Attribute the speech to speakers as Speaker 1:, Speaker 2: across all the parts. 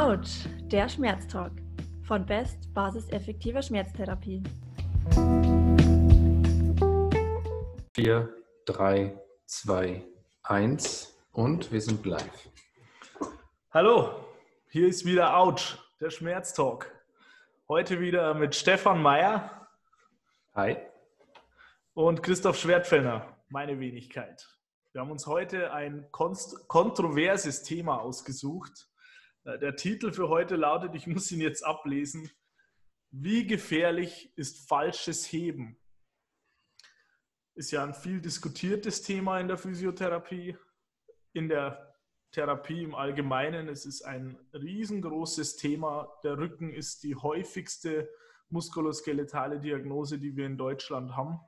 Speaker 1: Autsch, der Schmerztalk von Best Basis effektiver Schmerztherapie.
Speaker 2: 4, 3, 2, 1 und wir sind live.
Speaker 3: Hallo, hier ist wieder Autsch, der Schmerztalk. Heute wieder mit Stefan Meyer.
Speaker 2: Hi.
Speaker 3: Und Christoph Schwertfellner, meine Wenigkeit. Wir haben uns heute ein kontroverses Thema ausgesucht. Äh, der Titel für heute lautet, ich muss ihn jetzt ablesen, wie gefährlich ist falsches Heben? Ist ja ein viel diskutiertes Thema in der Physiotherapie, in der Therapie im Allgemeinen. Es ist ein riesengroßes Thema. Der Rücken ist die häufigste muskuloskeletale Diagnose, die wir in Deutschland haben.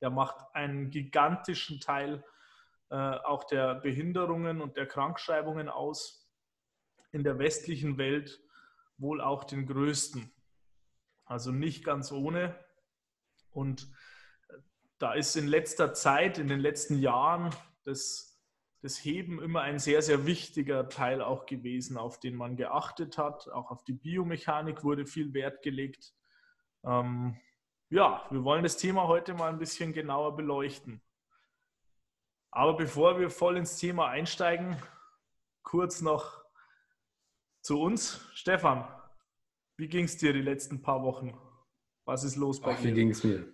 Speaker 3: Der macht einen gigantischen Teil äh, auch der Behinderungen und der Krankschreibungen aus in der westlichen Welt wohl auch den größten. Also nicht ganz ohne. Und da ist in letzter Zeit, in den letzten Jahren, das, das Heben immer ein sehr, sehr wichtiger Teil auch gewesen, auf den man geachtet hat. Auch auf die Biomechanik wurde viel Wert gelegt. Ähm, ja, wir wollen das Thema heute mal ein bisschen genauer beleuchten. Aber bevor wir voll ins Thema einsteigen, kurz noch zu uns. Stefan, wie ging es dir die letzten paar Wochen? Was ist los
Speaker 2: bei Ach, dir? Wie ging es mir?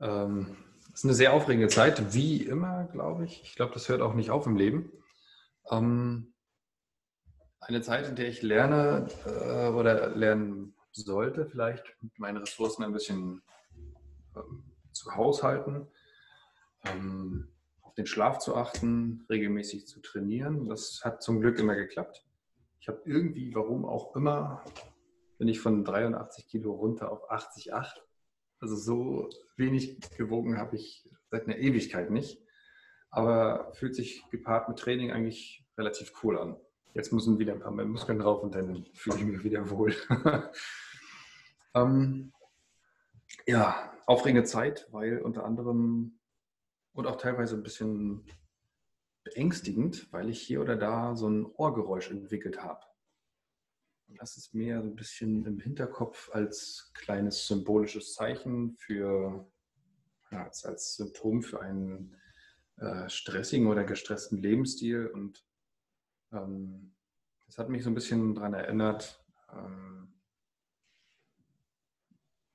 Speaker 2: Ähm, es ist eine sehr aufregende Zeit, wie immer, glaube ich. Ich glaube, das hört auch nicht auf im Leben. Ähm, eine Zeit, in der ich lerne äh, oder lernen sollte, vielleicht mit meinen Ressourcen ein bisschen ähm, zu haushalten, ähm, auf den Schlaf zu achten, regelmäßig zu trainieren. Das hat zum Glück immer geklappt. Ich habe irgendwie, warum auch immer, bin ich von 83 Kilo runter auf 80,8. Also so wenig gewogen habe ich seit einer Ewigkeit nicht. Aber fühlt sich gepaart mit Training eigentlich relativ cool an. Jetzt müssen wieder ein paar mehr Muskeln drauf und dann fühle ich mich wieder wohl. ähm, ja, aufregende Zeit, weil unter anderem und auch teilweise ein bisschen beängstigend, weil ich hier oder da so ein Ohrgeräusch entwickelt habe. Das ist mehr so ein bisschen im Hinterkopf als kleines symbolisches Zeichen für, ja, als, als Symptom für einen äh, stressigen oder gestressten Lebensstil. Und ähm, das hat mich so ein bisschen daran erinnert, ähm,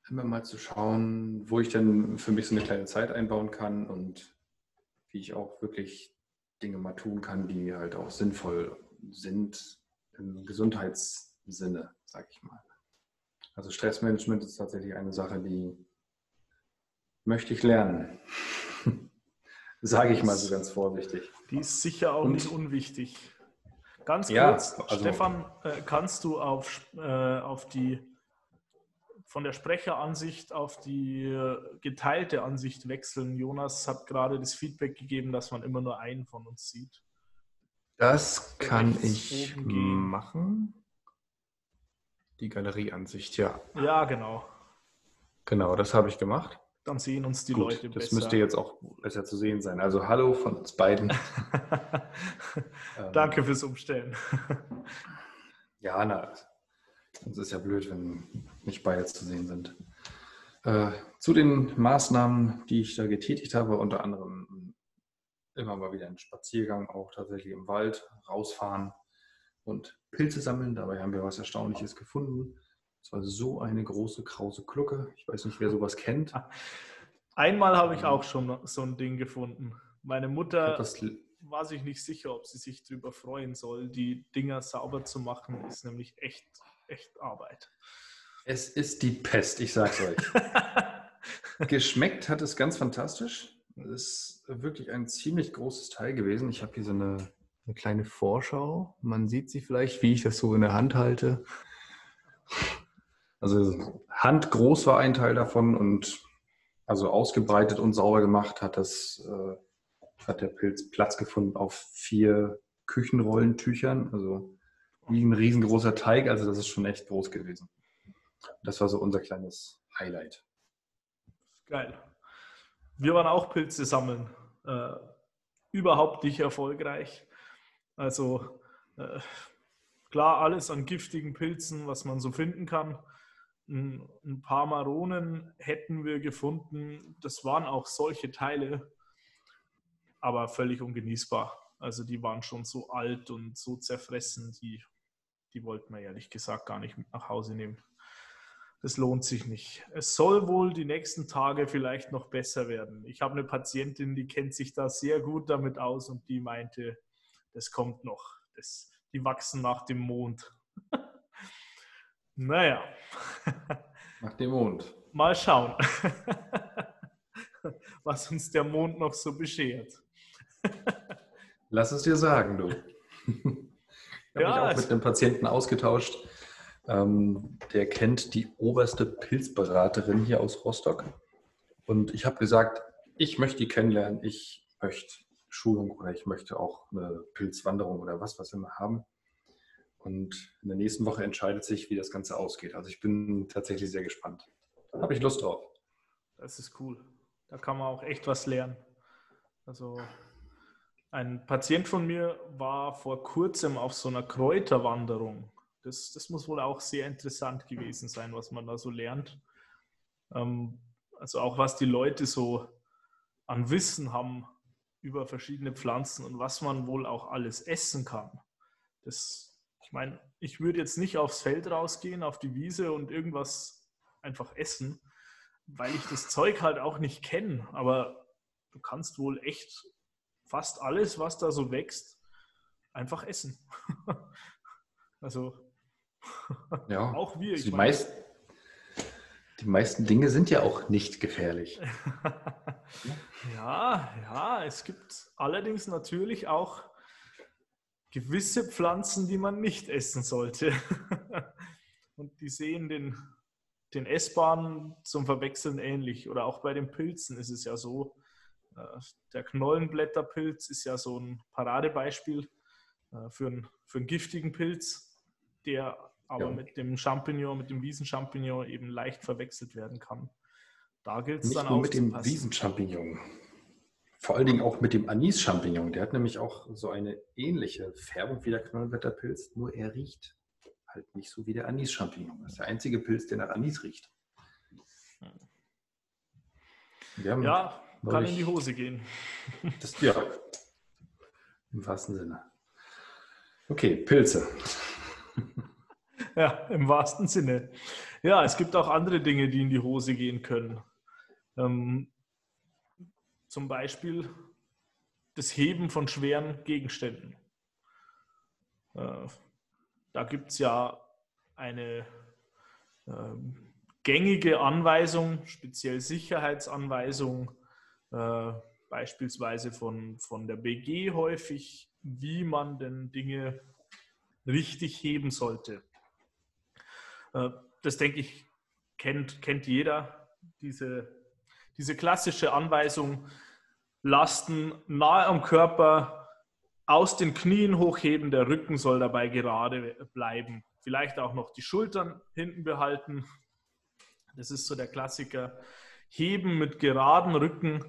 Speaker 2: immer mal zu schauen, wo ich denn für mich so eine kleine Zeit einbauen kann und wie ich auch wirklich Dinge mal tun kann, die halt auch sinnvoll sind im Gesundheitssinne, sag ich mal. Also Stressmanagement ist tatsächlich eine Sache, die möchte ich lernen. sage ich mal so ganz vorsichtig.
Speaker 3: Die ist sicher auch Und, nicht unwichtig. Ganz kurz, ja, also, Stefan, äh, kannst du auf, äh, auf die von der Sprecheransicht auf die äh, geteilte Ansicht wechseln. Jonas hat gerade das Feedback gegeben, dass man immer nur einen von uns sieht.
Speaker 2: Das kann ich machen. Die Galerieansicht, ja.
Speaker 3: Ja, genau.
Speaker 2: Genau, das habe ich gemacht.
Speaker 3: Dann sehen uns die Gut, Leute
Speaker 2: besser. Das müsste jetzt auch besser zu sehen sein. Also hallo von uns beiden.
Speaker 3: Danke fürs Umstellen.
Speaker 2: ja, na, es ist ja blöd, wenn nicht beide zu sehen sind. Äh, zu den Maßnahmen, die ich da getätigt habe, unter anderem immer mal wieder einen Spaziergang, auch tatsächlich im Wald, rausfahren und Pilze sammeln. Dabei haben wir was Erstaunliches gefunden. Es war so eine große, krause Glucke. Ich weiß nicht, wer sowas kennt.
Speaker 3: Einmal habe ich auch schon so ein Ding gefunden. Meine Mutter war sich nicht sicher, ob sie sich darüber freuen soll. Die Dinger sauber zu machen, ist nämlich echt echt Arbeit.
Speaker 2: Es ist die Pest, ich sag's euch. Geschmeckt hat es ganz fantastisch. Es ist wirklich ein ziemlich großes Teil gewesen. Ich habe hier so eine, eine kleine Vorschau. Man sieht sie vielleicht, wie ich das so in der Hand halte. Also handgroß war ein Teil davon und also ausgebreitet und sauber gemacht hat das äh, hat der Pilz Platz gefunden auf vier Küchenrollentüchern. Also wie ein riesengroßer Teig. Also das ist schon echt groß gewesen. Das war so unser kleines Highlight.
Speaker 3: Geil. Wir waren auch Pilze sammeln. Äh, überhaupt nicht erfolgreich. Also äh, klar, alles an giftigen Pilzen, was man so finden kann. Ein, ein paar Maronen hätten wir gefunden. Das waren auch solche Teile, aber völlig ungenießbar. Also die waren schon so alt und so zerfressen, die, die wollten wir ehrlich gesagt gar nicht mit nach Hause nehmen. Das lohnt sich nicht. Es soll wohl die nächsten Tage vielleicht noch besser werden. Ich habe eine Patientin, die kennt sich da sehr gut damit aus und die meinte, das kommt noch. Das, die wachsen nach dem Mond. naja.
Speaker 2: Nach dem Mond.
Speaker 3: Mal schauen, was uns der Mond noch so beschert.
Speaker 2: Lass es dir sagen, du. Ich habe
Speaker 3: Ja,
Speaker 2: mich auch mit einem Patienten ausgetauscht. Ähm, der kennt die oberste Pilzberaterin hier aus Rostock. Und ich habe gesagt, ich möchte die kennenlernen. Ich möchte Schulung oder ich möchte auch eine Pilzwanderung oder was, was mal haben. Und in der nächsten Woche entscheidet sich, wie das Ganze ausgeht. Also ich bin tatsächlich sehr gespannt. Da habe ich Lust drauf.
Speaker 3: Das ist cool. Da kann man auch echt was lernen. Also ein Patient von mir war vor kurzem auf so einer Kräuterwanderung. Das, das muss wohl auch sehr interessant gewesen sein, was man da so lernt. Ähm, also auch was die Leute so an Wissen haben über verschiedene Pflanzen und was man wohl auch alles essen kann. Das, ich meine, ich würde jetzt nicht aufs Feld rausgehen, auf die Wiese und irgendwas einfach essen, weil ich das Zeug halt auch nicht kenne. Aber du kannst wohl echt fast alles, was da so wächst, einfach essen. also
Speaker 2: Ja,
Speaker 3: auch wir.
Speaker 2: die,
Speaker 3: Ich meine-
Speaker 2: meist, die meisten Dinge sind ja auch nicht gefährlich.
Speaker 3: ja, ja, es gibt allerdings natürlich auch gewisse Pflanzen, die man nicht essen sollte. Und die sehen den, den Essbaren zum Verwechseln ähnlich. Oder auch bei den Pilzen ist es ja so. Äh, Der Knollenblätterpilz ist ja so ein Paradebeispiel äh, für einen, für einen giftigen Pilz, der aber
Speaker 2: Ja.
Speaker 3: mit dem Champignon, mit dem Wiesenchampignon eben leicht verwechselt werden kann. Da gilt es
Speaker 2: Nicht
Speaker 3: dann
Speaker 2: nur mit dem. Wiesenchampignon. Vor allen Dingen auch mit dem Anis-Champignon. Der hat nämlich auch so eine ähnliche Färbung wie der Knollenblätterpilz, nur er riecht halt nicht so wie der Anis-Champignon. Das ist der einzige Pilz, der nach Anis riecht. Wir haben
Speaker 3: Ja, kann
Speaker 2: neulich-
Speaker 3: in die Hose gehen.
Speaker 2: Das, ja, im wahrsten Sinne. Okay, Pilze.
Speaker 3: Ja, im wahrsten Sinne. Ja, es gibt auch andere Dinge, die in die Hose gehen können. Ähm, zum Beispiel das Heben von schweren Gegenständen. Äh, da gibt es ja eine ähm, gängige Anweisung, speziell Sicherheitsanweisung, äh, beispielsweise von, von der BG häufig, wie man denn Dinge richtig heben sollte. Äh, Das denke ich, kennt, kennt jeder, diese, diese klassische Anweisung, Lasten nahe am Körper aus den Knien hochheben, der Rücken soll dabei gerade bleiben. Vielleicht auch noch die Schultern hinten behalten. Das ist so der Klassiker. Heben mit geraden Rücken,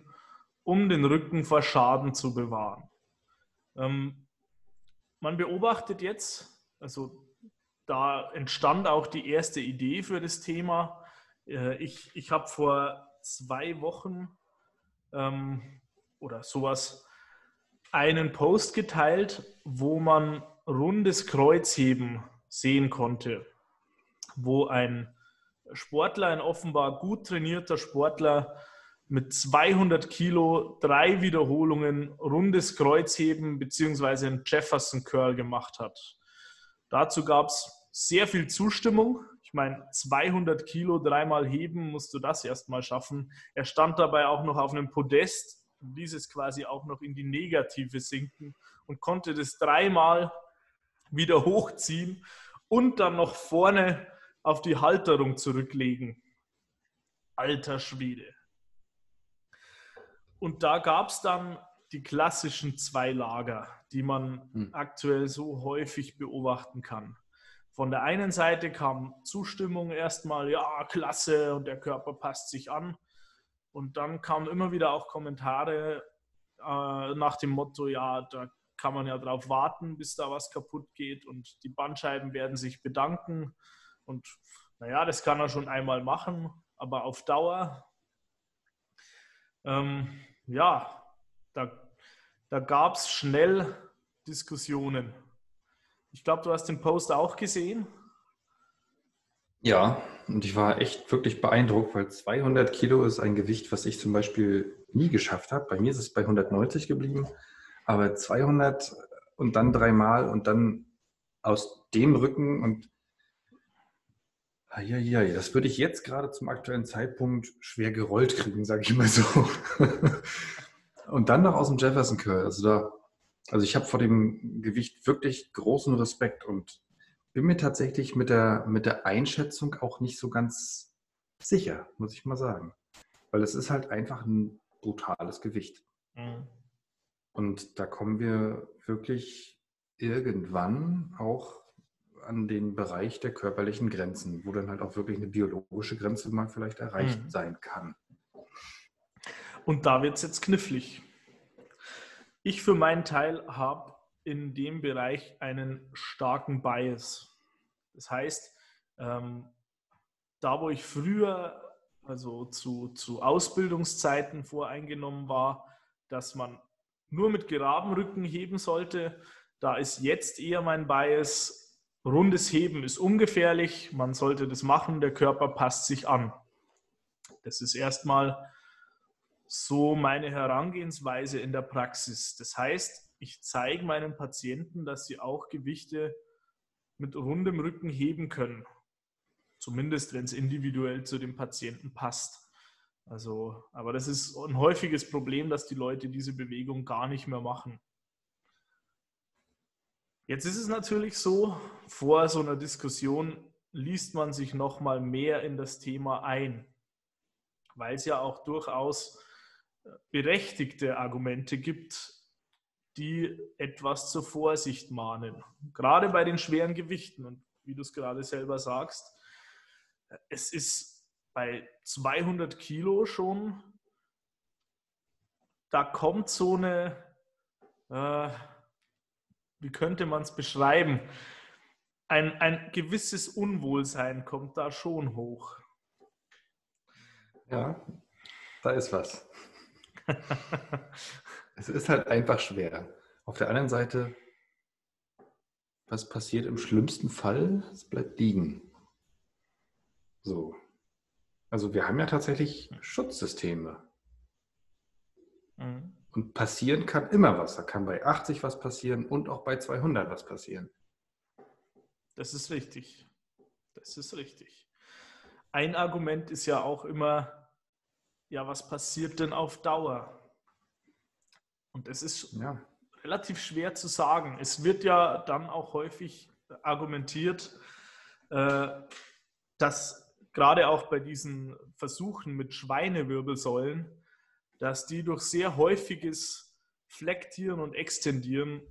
Speaker 3: um den Rücken vor Schaden zu bewahren. Ähm, man beobachtet jetzt, also da entstand auch die erste Idee für das Thema. Äh, Ich, ich habe vor zwei Wochen ähm, oder sowas einen Post geteilt, wo man rundes Kreuzheben sehen konnte, wo ein Sportler, ein offenbar gut trainierter Sportler mit 200 Kilo drei Wiederholungen rundes Kreuzheben bzw. einen Jefferson Curl gemacht hat. Dazu gab es sehr viel Zustimmung. Ich meine, 200 Kilo dreimal heben, musst du das erstmal schaffen. Er stand dabei auch noch auf einem Podest, ließ es quasi auch noch in die Negative sinken und konnte das dreimal wieder hochziehen und dann noch vorne auf die Halterung zurücklegen. Alter Schwede. Und da gab es dann die klassischen zwei Lager, die man
Speaker 2: Hm.
Speaker 3: aktuell so häufig beobachten kann. Von der einen Seite kam Zustimmung erstmal, ja, klasse, und der Körper passt sich an. Und dann kamen immer wieder auch Kommentare äh, nach dem Motto, ja, da kann man ja darauf warten, bis da was kaputt geht und die Bandscheiben werden sich bedanken. Und naja, das kann er schon einmal machen, aber auf Dauer, ähm, ja, da, da gab es schnell Diskussionen. Ich glaube, du hast den Post auch gesehen.
Speaker 2: Ja, und ich war echt wirklich beeindruckt, weil 200 Kilo ist ein Gewicht, was ich zum Beispiel nie geschafft habe. Bei mir ist es bei 190 geblieben, aber 200 und dann dreimal und dann aus dem Rücken und ja, das würde ich jetzt gerade zum aktuellen Zeitpunkt schwer gerollt kriegen, sage ich mal so. und dann noch aus dem Jefferson Curl. Also da, also ich habe vor dem Gewicht wirklich großen Respekt und bin mir tatsächlich mit der, mit der Einschätzung auch nicht so ganz sicher, muss ich mal sagen. Weil es ist halt einfach ein brutales Gewicht. Mhm. Und da kommen wir wirklich irgendwann auch an den Bereich der körperlichen Grenzen, wo dann halt auch wirklich eine biologische Grenze mal vielleicht erreicht mhm. sein kann.
Speaker 3: Und da wird es jetzt knifflig. Ich für meinen Teil habe in dem Bereich einen starken Bias. Das heißt, ähm, da wo ich früher, also zu, zu Ausbildungszeiten voreingenommen war, dass man nur mit geradem Rücken heben sollte, da ist jetzt eher mein Bias, rundes Heben ist ungefährlich, man sollte das machen, der Körper passt sich an. Das ist erstmal so meine Herangehensweise in der Praxis. Das heißt, ich zeige meinen Patienten, dass sie auch Gewichte mit rundem Rücken heben können. Zumindest, wenn es individuell zu dem Patienten passt. Also, aber das ist ein häufiges Problem, dass die Leute diese Bewegung gar nicht mehr machen. Jetzt ist es natürlich so, vor so einer Diskussion liest man sich noch mal mehr in das Thema ein, weil es ja auch durchaus berechtigte Argumente gibt, die etwas zur Vorsicht mahnen. Gerade bei den schweren Gewichten. Und wie du es gerade selber sagst, es ist bei 200 Kilo schon, da kommt so eine, äh, wie könnte man es beschreiben? Ein, ein gewisses Unwohlsein kommt da schon hoch.
Speaker 2: Ja, da ist was. Es ist halt einfach schwer. Auf der anderen Seite, was passiert im schlimmsten Fall? Es bleibt liegen. So. Also wir haben ja tatsächlich Schutzsysteme. Mhm. Und passieren kann immer was. Da kann bei 80 was passieren und auch bei 200 was passieren.
Speaker 3: Das ist richtig. Das ist richtig. Ein Argument ist ja auch immer, ja, was passiert denn auf Dauer? Und es ist ja. relativ schwer zu sagen. Es wird ja dann auch häufig argumentiert, äh, dass gerade auch bei diesen Versuchen mit Schweinewirbelsäulen, dass die durch sehr häufiges Flektieren und Extendieren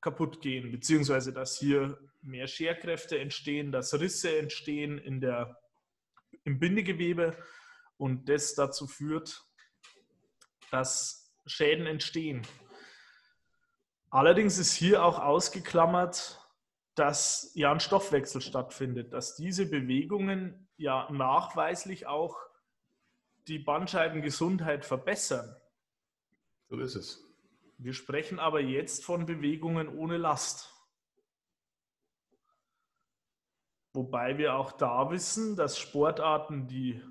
Speaker 3: kaputt gehen, beziehungsweise dass hier mehr Scherkräfte entstehen, dass Risse entstehen in der, im Bindegewebe und das dazu führt, dass Schäden entstehen. Allerdings ist hier auch ausgeklammert, dass ja ein Stoffwechsel stattfindet, dass diese Bewegungen ja nachweislich auch die Bandscheibengesundheit verbessern.
Speaker 2: So ist es.
Speaker 3: Wir sprechen aber jetzt von Bewegungen ohne Last. Wobei wir auch da wissen, dass Sportarten, die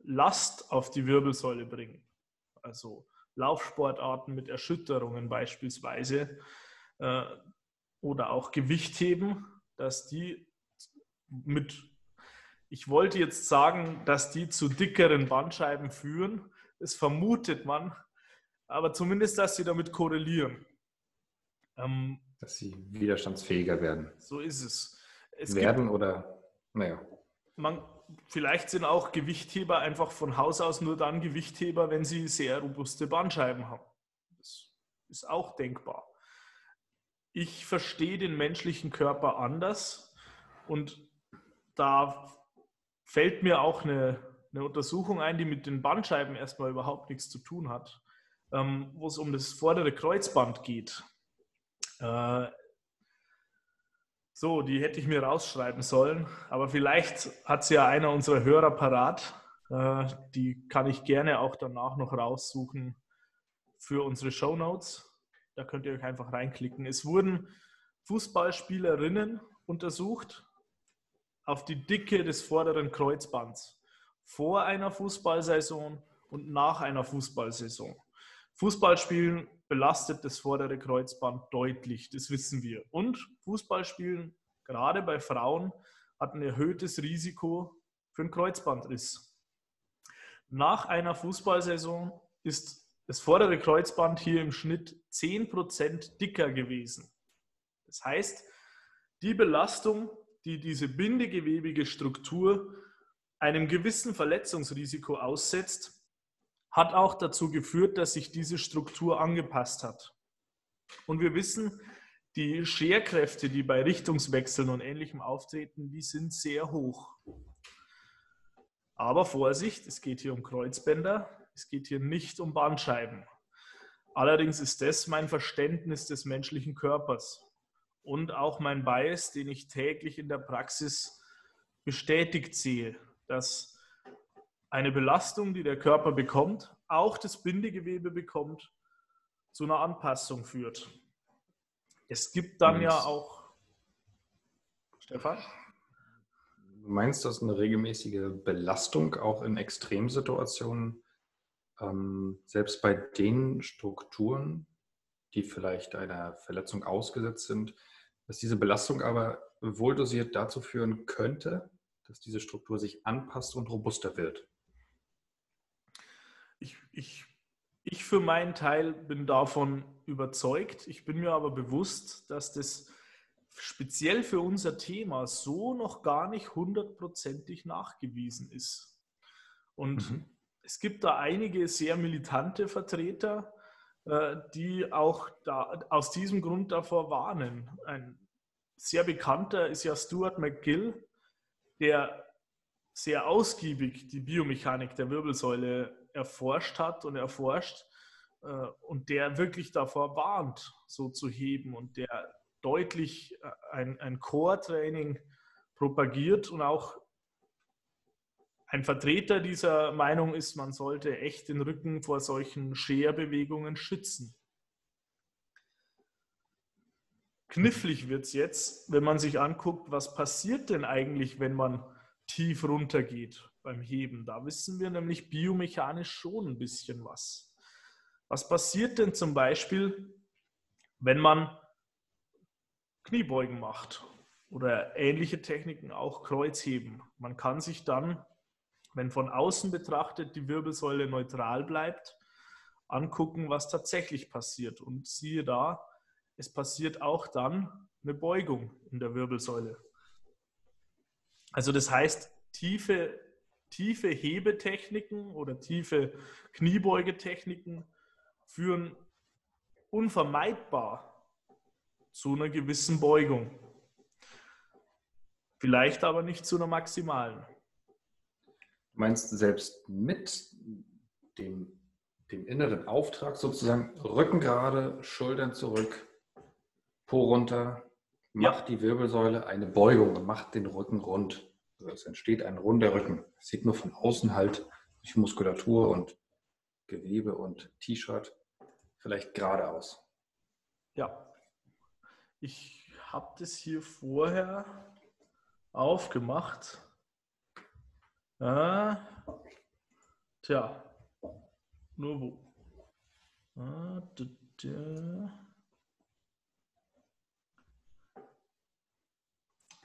Speaker 3: Last auf die Wirbelsäule bringen, also Laufsportarten mit Erschütterungen beispielsweise äh, oder auch Gewichtheben, dass die mit, ich wollte jetzt sagen, dass die zu dickeren Bandscheiben führen. Das vermutet man, aber zumindest, dass sie damit korrelieren.
Speaker 2: Ähm, dass sie widerstandsfähiger werden.
Speaker 3: So ist es.
Speaker 2: es werden gibt, oder, naja.
Speaker 3: Man, vielleicht sind auch Gewichtheber einfach von Haus aus nur dann Gewichtheber, wenn sie sehr robuste Bandscheiben haben. Das ist auch denkbar. Ich verstehe den menschlichen Körper anders und da fällt mir auch eine, eine Untersuchung ein, die mit den Bandscheiben erstmal überhaupt nichts zu tun hat, ähm, wo es um das vordere Kreuzband geht. Äh, so, die hätte ich mir rausschreiben sollen, aber vielleicht hat sie ja einer unserer Hörer parat. Äh, die kann ich gerne auch danach noch raussuchen für unsere Show Notes. Da könnt ihr euch einfach reinklicken. Es wurden Fußballspielerinnen untersucht auf die Dicke des vorderen Kreuzbands vor einer Fußballsaison und nach einer Fußballsaison. Fußballspielen belastet das vordere Kreuzband deutlich, das wissen wir. Und Fußballspielen, gerade bei Frauen, hat ein erhöhtes Risiko für einen Kreuzbandriss. Nach einer Fußballsaison ist das vordere Kreuzband hier im Schnitt 10% dicker gewesen. Das heißt, die Belastung, die diese bindegewebige Struktur einem gewissen Verletzungsrisiko aussetzt, hat auch dazu geführt, dass sich diese Struktur angepasst hat. Und wir wissen, die Scherkräfte, die bei Richtungswechseln und Ähnlichem auftreten, die sind sehr hoch. Aber Vorsicht, es geht hier um Kreuzbänder, es geht hier nicht um Bandscheiben. Allerdings ist das mein Verständnis des menschlichen Körpers und auch mein Bias, den ich täglich in der Praxis bestätigt sehe, dass eine Belastung, die der Körper bekommt, auch das Bindegewebe bekommt, zu einer Anpassung führt. Es gibt dann ja auch.
Speaker 2: Stefan? Du meinst, dass eine regelmäßige Belastung auch in Extremsituationen, ähm, selbst bei den Strukturen, die vielleicht einer Verletzung ausgesetzt sind, dass diese Belastung aber wohldosiert dazu führen könnte, dass diese Struktur sich anpasst und robuster wird?
Speaker 3: Ich, ich, ich für meinen Teil bin davon überzeugt. Ich bin mir aber bewusst, dass das speziell für unser Thema so noch gar nicht hundertprozentig nachgewiesen ist. Und mhm. es gibt da einige sehr militante Vertreter, die auch da, aus diesem Grund davor warnen. Ein sehr bekannter ist ja Stuart McGill, der sehr ausgiebig die Biomechanik der Wirbelsäule erforscht hat und erforscht äh, und der wirklich davor warnt, so zu heben und der deutlich äh, ein, ein Core-Training propagiert und auch ein Vertreter dieser Meinung ist, man sollte echt den Rücken vor solchen Scherbewegungen schützen. Knifflig wird es jetzt, wenn man sich anguckt, was passiert denn eigentlich, wenn man tief runtergeht beim Heben. Da wissen wir nämlich biomechanisch schon ein bisschen was. Was passiert denn zum Beispiel, wenn man Kniebeugen macht oder ähnliche Techniken, auch Kreuzheben? Man kann sich dann, wenn von außen betrachtet die Wirbelsäule neutral bleibt, angucken, was tatsächlich passiert. Und siehe da, es passiert auch dann eine Beugung in der Wirbelsäule. Also das heißt, tiefe tiefe Hebetechniken oder tiefe Kniebeugetechniken führen unvermeidbar zu einer gewissen Beugung. Vielleicht aber nicht zu einer maximalen.
Speaker 2: Du meinst selbst mit dem, dem inneren Auftrag sozusagen Rücken gerade, Schultern zurück, Po runter, macht ja. die Wirbelsäule eine Beugung und macht den Rücken rund. Also es entsteht ein runder Rücken. Es sieht nur von außen halt durch Muskulatur und Gewebe und T-Shirt vielleicht gerade aus.
Speaker 3: Ja. Ich habe das hier vorher aufgemacht. Ah, tja, nur wo? Ah, da, da.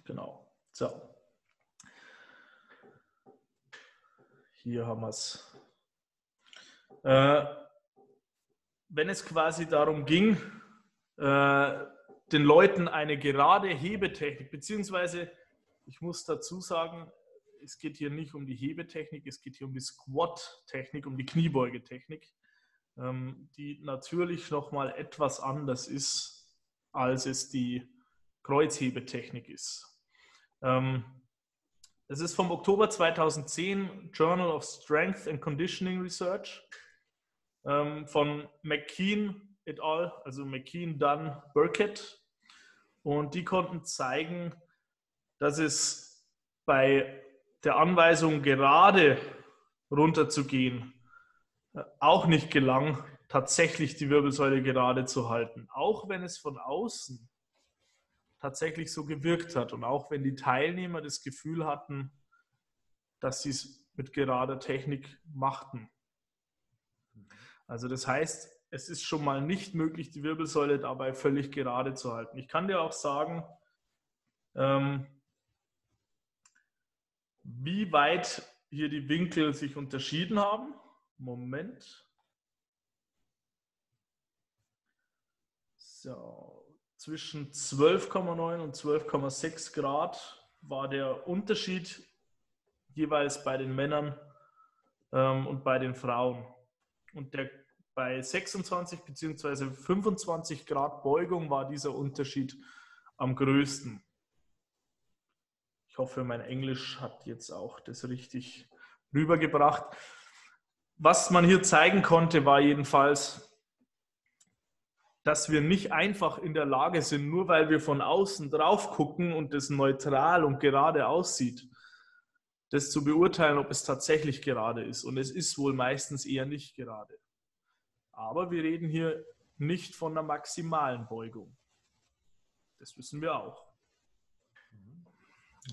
Speaker 3: Genau. So. Hier haben wir es. Äh, wenn es quasi darum ging, äh, den Leuten eine gerade Hebetechnik, beziehungsweise ich muss dazu sagen, es geht hier nicht um die Hebetechnik, es geht hier um die Squat-Technik, um die Kniebeugetechnik, ähm, die natürlich nochmal etwas anders ist, als es die Kreuzhebetechnik ist. Ähm, das ist vom Oktober 2010, Journal of Strength and Conditioning Research, ähm, von McKean et al., also McKean, Dunn, Burkett. Und die konnten zeigen, dass es bei der Anweisung gerade runterzugehen auch nicht gelang, tatsächlich die Wirbelsäule gerade zu halten. Auch wenn es von außen tatsächlich so gewirkt hat und auch wenn die Teilnehmer das Gefühl hatten, dass sie es mit gerader Technik machten. Also das heißt, es ist schon mal nicht möglich, die Wirbelsäule dabei völlig gerade zu halten. Ich kann dir auch sagen, ähm, wie weit hier die Winkel sich unterschieden haben. Moment. So, zwischen 12,9 und 12,6 Grad war der Unterschied jeweils bei den Männern ähm, und bei den Frauen. Und der, bei 26 bzw. 25 Grad Beugung war dieser Unterschied am größten. Ich hoffe, mein Englisch hat jetzt auch das richtig rübergebracht. Was man hier zeigen konnte, war jedenfalls, dass wir nicht einfach in der Lage sind, nur weil wir von außen drauf gucken und es neutral und gerade aussieht, das zu beurteilen, ob es tatsächlich gerade ist. Und es ist wohl meistens eher nicht gerade. Aber wir reden hier nicht von einer maximalen Beugung. Das wissen wir auch.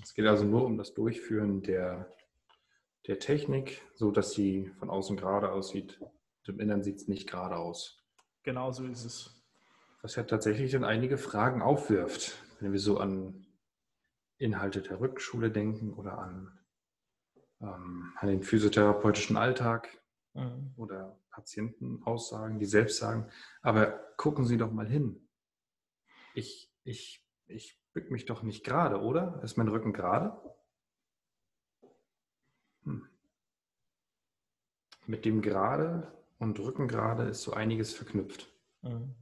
Speaker 2: Es geht also nur um das Durchführen der, der Technik, so dass sie von außen gerade aussieht. Im Innern sieht es nicht gerade aus.
Speaker 3: Genau so ist es.
Speaker 2: Was ja tatsächlich dann einige Fragen aufwirft, wenn wir so an Inhalte der Rückschule denken oder an ähm, an den physiotherapeutischen Alltag mhm. oder Patientenaussagen, die selbst sagen, aber gucken Sie doch mal hin. Ich, ich, ich bück mich doch nicht gerade, oder? Ist mein Rücken gerade? Hm. Mit dem gerade und Rücken gerade ist so einiges verknüpft. Mhm.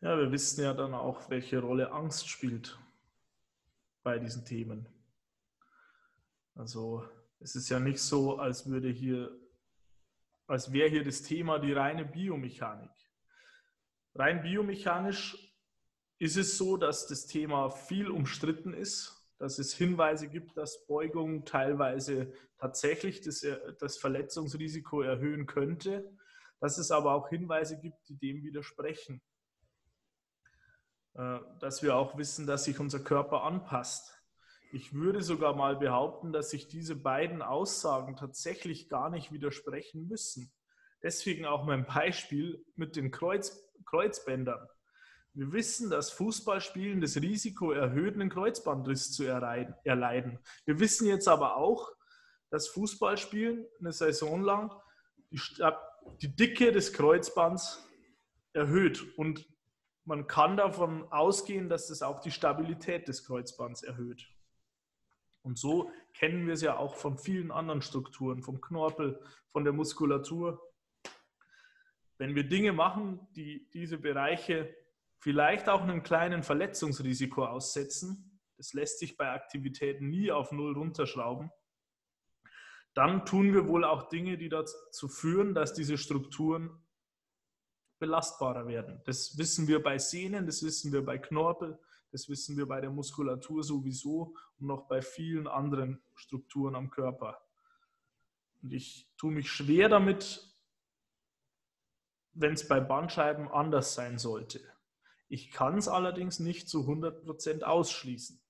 Speaker 3: Ja, wir wissen ja dann auch, welche Rolle Angst spielt bei diesen Themen. Also es ist ja nicht so, als würde hier, als wäre hier das Thema die reine Biomechanik. Rein biomechanisch ist es so, dass das Thema viel umstritten ist, dass es Hinweise gibt, dass Beugung teilweise tatsächlich das, das Verletzungsrisiko erhöhen könnte, dass es aber auch Hinweise gibt, die dem widersprechen. Äh, dass wir auch wissen, dass sich unser Körper anpasst. Ich würde sogar mal behaupten, dass sich diese beiden Aussagen tatsächlich gar nicht widersprechen müssen. Deswegen auch mein Beispiel mit den Kreuz, Kreuzbändern. Wir wissen, dass Fußballspielen das Risiko erhöht, einen Kreuzbandriss zu erleiden. Wir wissen jetzt aber auch, dass Fußballspielen eine Saison lang die, die Dicke des Kreuzbands erhöht. Und man kann davon ausgehen, dass das auch die Stabilität des Kreuzbands erhöht. Und so kennen wir es ja auch von vielen anderen Strukturen, vom Knorpel, von der Muskulatur. Wenn wir Dinge machen, die diese Bereiche vielleicht auch einem kleinen Verletzungsrisiko aussetzen, das lässt sich bei Aktivitäten nie auf Null runterschrauben, dann tun wir wohl auch Dinge, die dazu führen, dass diese Strukturen belastbarer werden. Das wissen wir bei Sehnen, das wissen wir bei Knorpel, das wissen wir bei der Muskulatur sowieso und noch bei vielen anderen Strukturen am Körper. Und ich tue mich schwer damit, wenn es bei Bandscheiben anders sein sollte. Ich kann es allerdings nicht zu 100% ausschließen.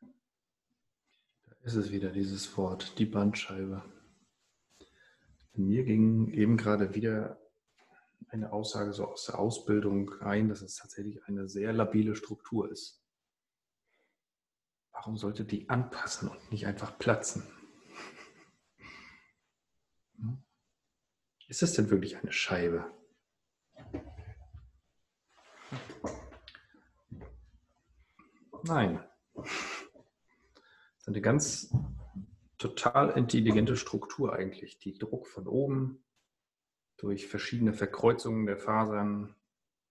Speaker 2: Da ist es wieder, dieses Wort, die Bandscheibe. Mir ging eben gerade wieder eine Aussage so aus der Ausbildung ein, dass es tatsächlich eine sehr labile Struktur ist. Warum sollte die anpassen und nicht einfach platzen? Hm? Ist es denn wirklich eine Scheibe? Nein. Das ist eine ganz total intelligente Struktur eigentlich, die Druck von oben durch verschiedene Verkreuzungen der Fasern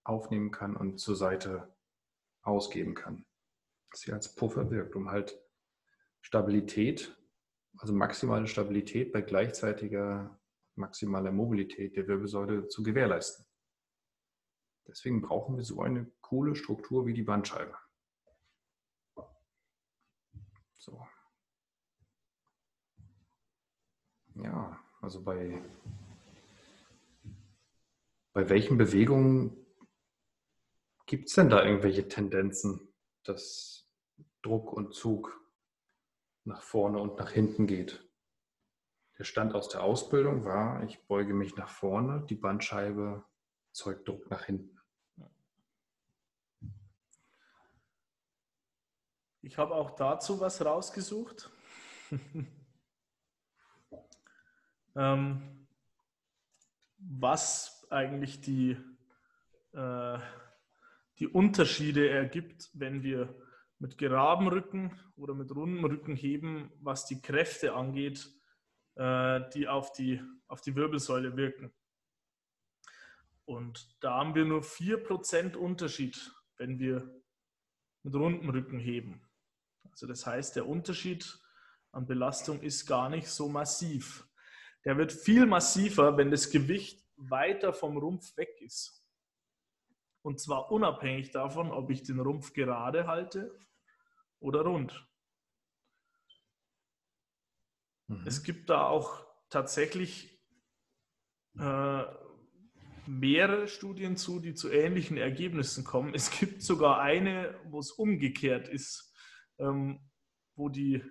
Speaker 2: aufnehmen kann und zur Seite ausgeben kann. Sie als Puffer wirkt, um halt Stabilität, also maximale Stabilität bei gleichzeitiger maximale Mobilität der Wirbelsäule zu gewährleisten. Deswegen brauchen wir so eine coole Struktur wie die Bandscheibe. So. Ja, also bei, bei welchen Bewegungen gibt es denn da irgendwelche Tendenzen, dass Druck und Zug nach vorne und nach hinten geht? Der Stand aus der Ausbildung war, ich beuge mich nach vorne, die Bandscheibe zeugt Druck nach hinten.
Speaker 3: Ich habe auch dazu was rausgesucht. ähm, was eigentlich die, äh, die Unterschiede ergibt, wenn wir mit geradem Rücken oder mit rundem Rücken heben, was die Kräfte angeht, äh, die auf die, auf die Wirbelsäule wirken. Und da haben wir nur 4% Unterschied, wenn wir mit rundem Rücken heben. Also das heißt, der Unterschied an Belastung ist gar nicht so massiv. Der wird viel massiver, wenn das Gewicht weiter vom Rumpf weg ist. Und zwar unabhängig davon, ob ich den Rumpf gerade halte oder rund. Mhm. Es gibt da auch tatsächlich äh, mehrere Studien zu, die zu ähnlichen Ergebnissen kommen. Es gibt sogar eine, wo es umgekehrt ist ähm, wo die,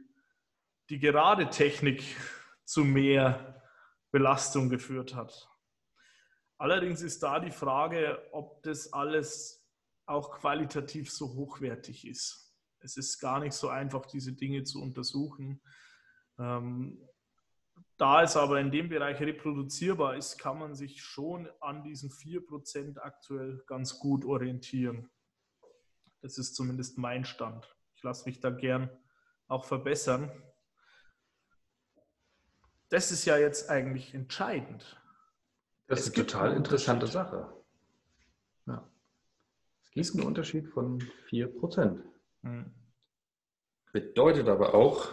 Speaker 3: die gerade Technik zu mehr Belastung geführt hat. Allerdings ist da die Frage, ob das alles auch qualitativ so hochwertig ist. Es ist gar nicht so einfach, diese Dinge zu untersuchen. Ähm, da es aber in dem Bereich reproduzierbar ist, kann man sich schon an diesen 4% aktuell ganz gut orientieren. Das ist zumindest mein Stand. Ich lasse mich da gern auch verbessern. Das ist ja jetzt eigentlich entscheidend.
Speaker 2: Das ist eine total interessante Sache. Ja. Es gibt einen Unterschied von 4%. Hm. Bedeutet aber auch,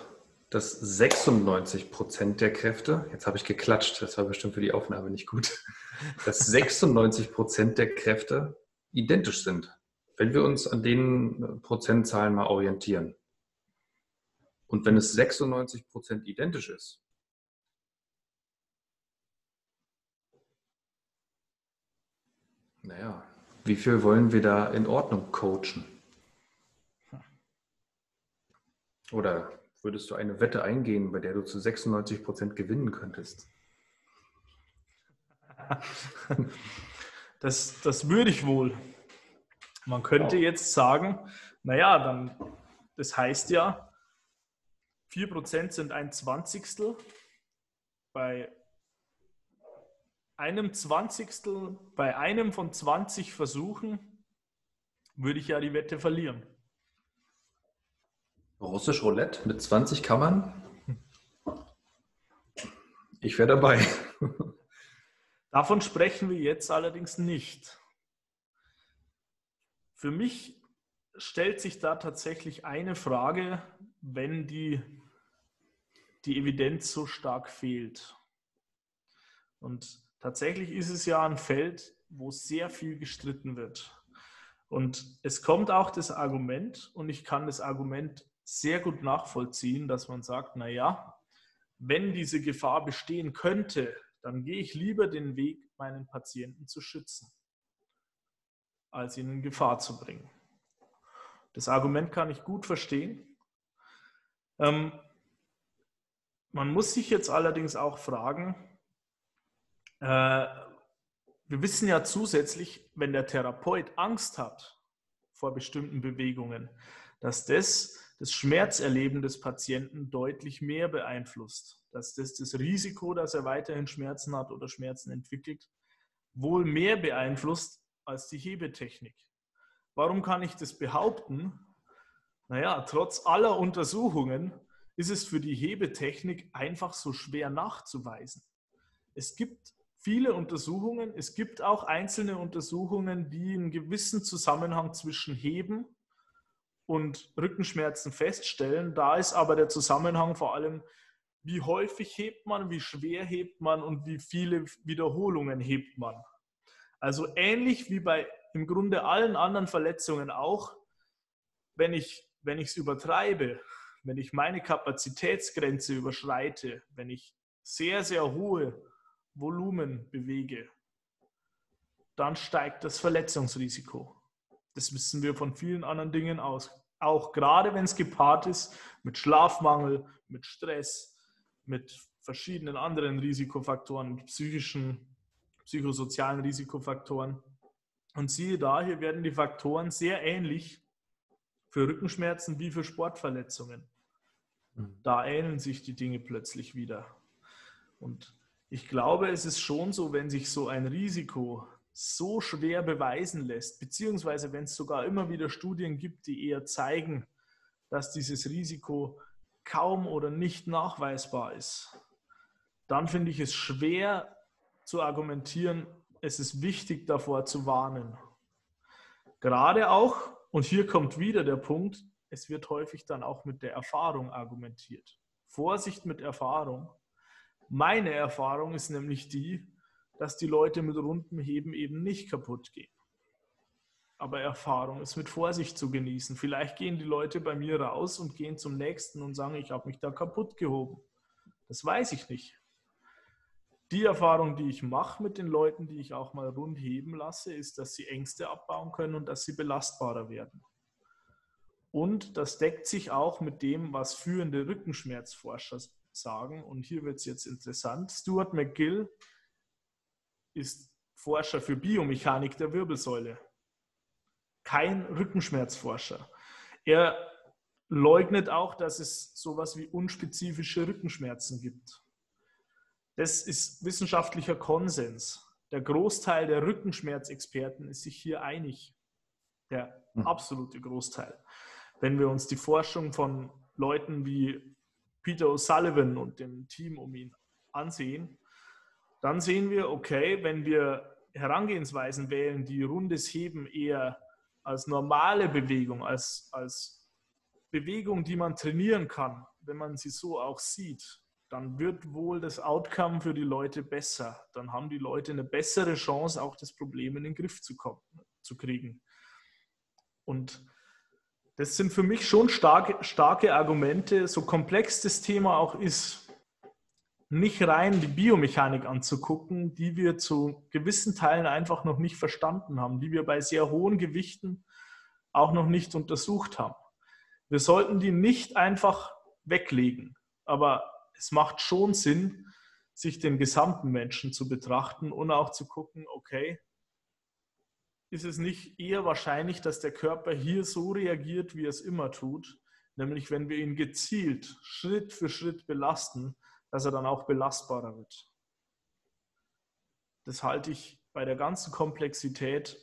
Speaker 2: dass 96% der Kräfte, jetzt habe ich geklatscht, das war bestimmt für die Aufnahme nicht gut, dass 96% der Kräfte identisch sind. Wenn wir uns an den äh, Prozentzahlen mal orientieren und wenn es 96 Prozent identisch ist, naja, wie viel wollen wir da in Ordnung coachen? Oder würdest du eine Wette eingehen, bei der du zu 96 Prozent gewinnen könntest?
Speaker 3: Das, das würde ich wohl. Man könnte jetzt sagen, naja, dann, das heißt ja, 4% sind ein Zwanzigstel. Bei einem Zwanzigstel, bei einem von 20 Versuchen würde ich ja die Wette verlieren.
Speaker 2: Russisch Roulette mit 20 Kammern? Ich wäre dabei.
Speaker 3: Davon sprechen wir jetzt allerdings nicht. Für mich stellt sich da tatsächlich eine Frage, wenn die, die Evidenz so stark fehlt. Und tatsächlich ist es ja ein Feld, wo sehr viel gestritten wird. Und es kommt auch das Argument, und ich kann das Argument sehr gut nachvollziehen, dass man sagt, naja, wenn diese Gefahr bestehen könnte, dann gehe ich lieber den Weg, meinen Patienten zu schützen als ihn in Gefahr zu bringen. Das Argument kann ich gut verstehen. Ähm, man muss sich jetzt allerdings auch fragen, äh, wir wissen ja zusätzlich, wenn der Therapeut Angst hat vor bestimmten Bewegungen, dass das das Schmerzerleben des Patienten deutlich mehr beeinflusst, dass das das Risiko, dass er weiterhin Schmerzen hat oder Schmerzen entwickelt, wohl mehr beeinflusst als die Hebetechnik. Warum kann ich das behaupten? Naja, trotz aller Untersuchungen ist es für die Hebetechnik einfach so schwer nachzuweisen. Es gibt viele Untersuchungen, es gibt auch einzelne Untersuchungen, die einen gewissen Zusammenhang zwischen Heben und Rückenschmerzen feststellen. Da ist aber der Zusammenhang vor allem wie häufig hebt man, wie schwer hebt man und wie viele Wiederholungen hebt man. Also ähnlich wie bei im Grunde allen anderen Verletzungen auch, wenn ich wenn ich es übertreibe, wenn ich meine Kapazitätsgrenze überschreite, wenn ich sehr sehr hohe Volumen bewege, dann steigt das Verletzungsrisiko. Das wissen wir von vielen anderen Dingen aus. Auch gerade wenn es gepaart ist mit Schlafmangel, mit Stress, mit verschiedenen anderen Risikofaktoren, psychischen, psychosozialen Risikofaktoren. Und siehe da, hier werden die Faktoren sehr ähnlich für Rückenschmerzen wie für Sportverletzungen. Mhm. Da ähneln sich die Dinge plötzlich wieder. Und ich glaube, es ist schon so, wenn sich so ein Risiko so schwer beweisen lässt, beziehungsweise wenn es sogar immer wieder Studien gibt, die eher zeigen, dass dieses Risiko kaum oder nicht nachweisbar ist, dann finde ich es schwer zu argumentieren, es ist wichtig davor zu warnen. Gerade auch, und hier kommt wieder der Punkt, es wird häufig dann auch mit der Erfahrung argumentiert. Vorsicht mit Erfahrung. Meine Erfahrung ist nämlich die, dass die Leute mit rundem Heben eben nicht kaputt gehen. Aber Erfahrung ist mit Vorsicht zu genießen. Vielleicht gehen die Leute bei mir raus und gehen zum nächsten und sagen, ich habe mich da kaputt gehoben. Das weiß ich nicht. Die Erfahrung, die ich mache mit den Leuten, die ich auch mal rund heben lasse, ist, dass sie Ängste abbauen können und dass sie belastbarer werden. Und das deckt sich auch mit dem, was führende Rückenschmerzforscher sagen. Und hier wird es jetzt interessant. Stuart McGill ist Forscher für Biomechanik der Wirbelsäule kein Rückenschmerzforscher. Er leugnet auch, dass es sowas wie unspezifische Rückenschmerzen gibt. Das ist wissenschaftlicher Konsens. Der Großteil der Rückenschmerzexperten ist sich hier einig. Der hm. absolute Großteil. Wenn wir uns die Forschung von Leuten wie Peter O'Sullivan und dem Team um ihn ansehen, dann sehen wir, okay, wenn wir Herangehensweisen wählen, die rundes Heben eher als normale Bewegung, als, als Bewegung, die man trainieren kann, wenn man sie so auch sieht, dann wird wohl das Outcome für die Leute besser. Dann haben die Leute eine bessere Chance, auch das Problem in den Griff zu, kommen, zu kriegen. Und das sind für mich schon starke, starke Argumente, so komplex das Thema auch ist nicht rein die Biomechanik anzugucken, die wir zu gewissen Teilen einfach noch nicht verstanden haben, die wir bei sehr hohen Gewichten auch noch nicht untersucht haben. Wir sollten die nicht einfach weglegen, aber es macht schon Sinn, sich den gesamten Menschen zu betrachten und auch zu gucken, okay, ist es nicht eher wahrscheinlich, dass der Körper hier so reagiert, wie er es immer tut, nämlich wenn wir ihn gezielt Schritt für Schritt belasten, dass er dann auch belastbarer wird. Das halte ich bei der ganzen Komplexität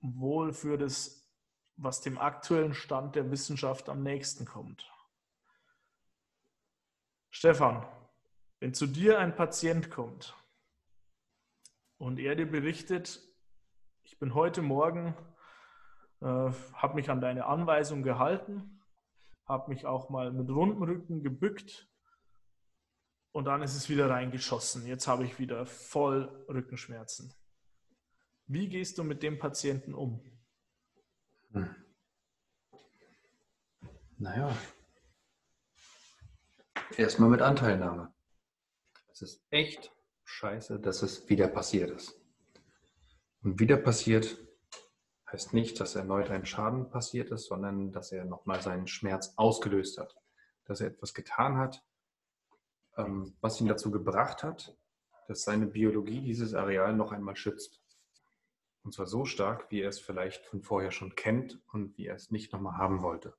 Speaker 3: wohl für das, was dem aktuellen Stand der Wissenschaft am nächsten kommt. Stefan, wenn zu dir ein Patient kommt und er dir berichtet, ich bin heute Morgen, äh, habe mich an deine Anweisung gehalten, habe mich auch mal mit rundem Rücken gebückt und dann ist es wieder reingeschossen. Jetzt habe ich wieder voll Rückenschmerzen. Wie gehst du mit dem Patienten um? Hm.
Speaker 2: Naja, erstmal mit Anteilnahme. Es ist echt scheiße, dass es wieder passiert ist. Und wieder passiert heißt nicht, dass erneut ein Schaden passiert ist, sondern dass er nochmal seinen Schmerz ausgelöst hat. Dass er etwas getan hat, ähm, was ihn dazu gebracht hat, dass seine Biologie dieses Areal noch einmal schützt. Und zwar so stark, wie er es vielleicht von vorher schon kennt und wie er es nicht nochmal haben wollte.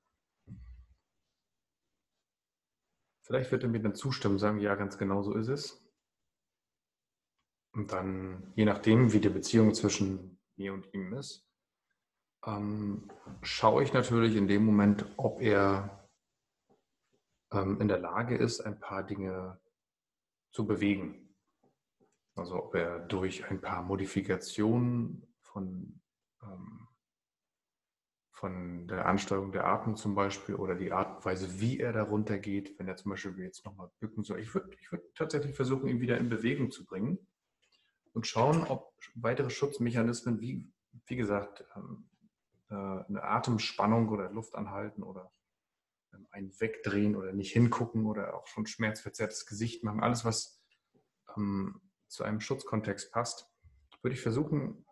Speaker 2: Vielleicht wird er mir dann zustimmen, sagen, ja, ganz genau so ist es. Und dann, je nachdem, wie die Beziehung zwischen mir und ihm ist, ähm, schaue ich natürlich in dem Moment, ob er ähm, in der Lage ist, ein paar Dinge zu bewegen. Also ob er durch ein paar Modifikationen von, ähm, von der Ansteuerung der Atmung zum Beispiel oder die Art und Weise, wie er darunter geht, wenn er zum Beispiel jetzt nochmal bücken soll. Ich würde ich würd tatsächlich versuchen, ihn wieder in Bewegung zu bringen und schauen, ob weitere Schutzmechanismen, wie, wie gesagt, ähm, äh, eine Atemspannung oder Luftanhalten oder ähm, ein Wegdrehen oder nicht hingucken oder auch schon schmerzverzerrtes Gesicht machen, alles, was ähm, zu einem Schutzkontext passt, würde ich versuchen,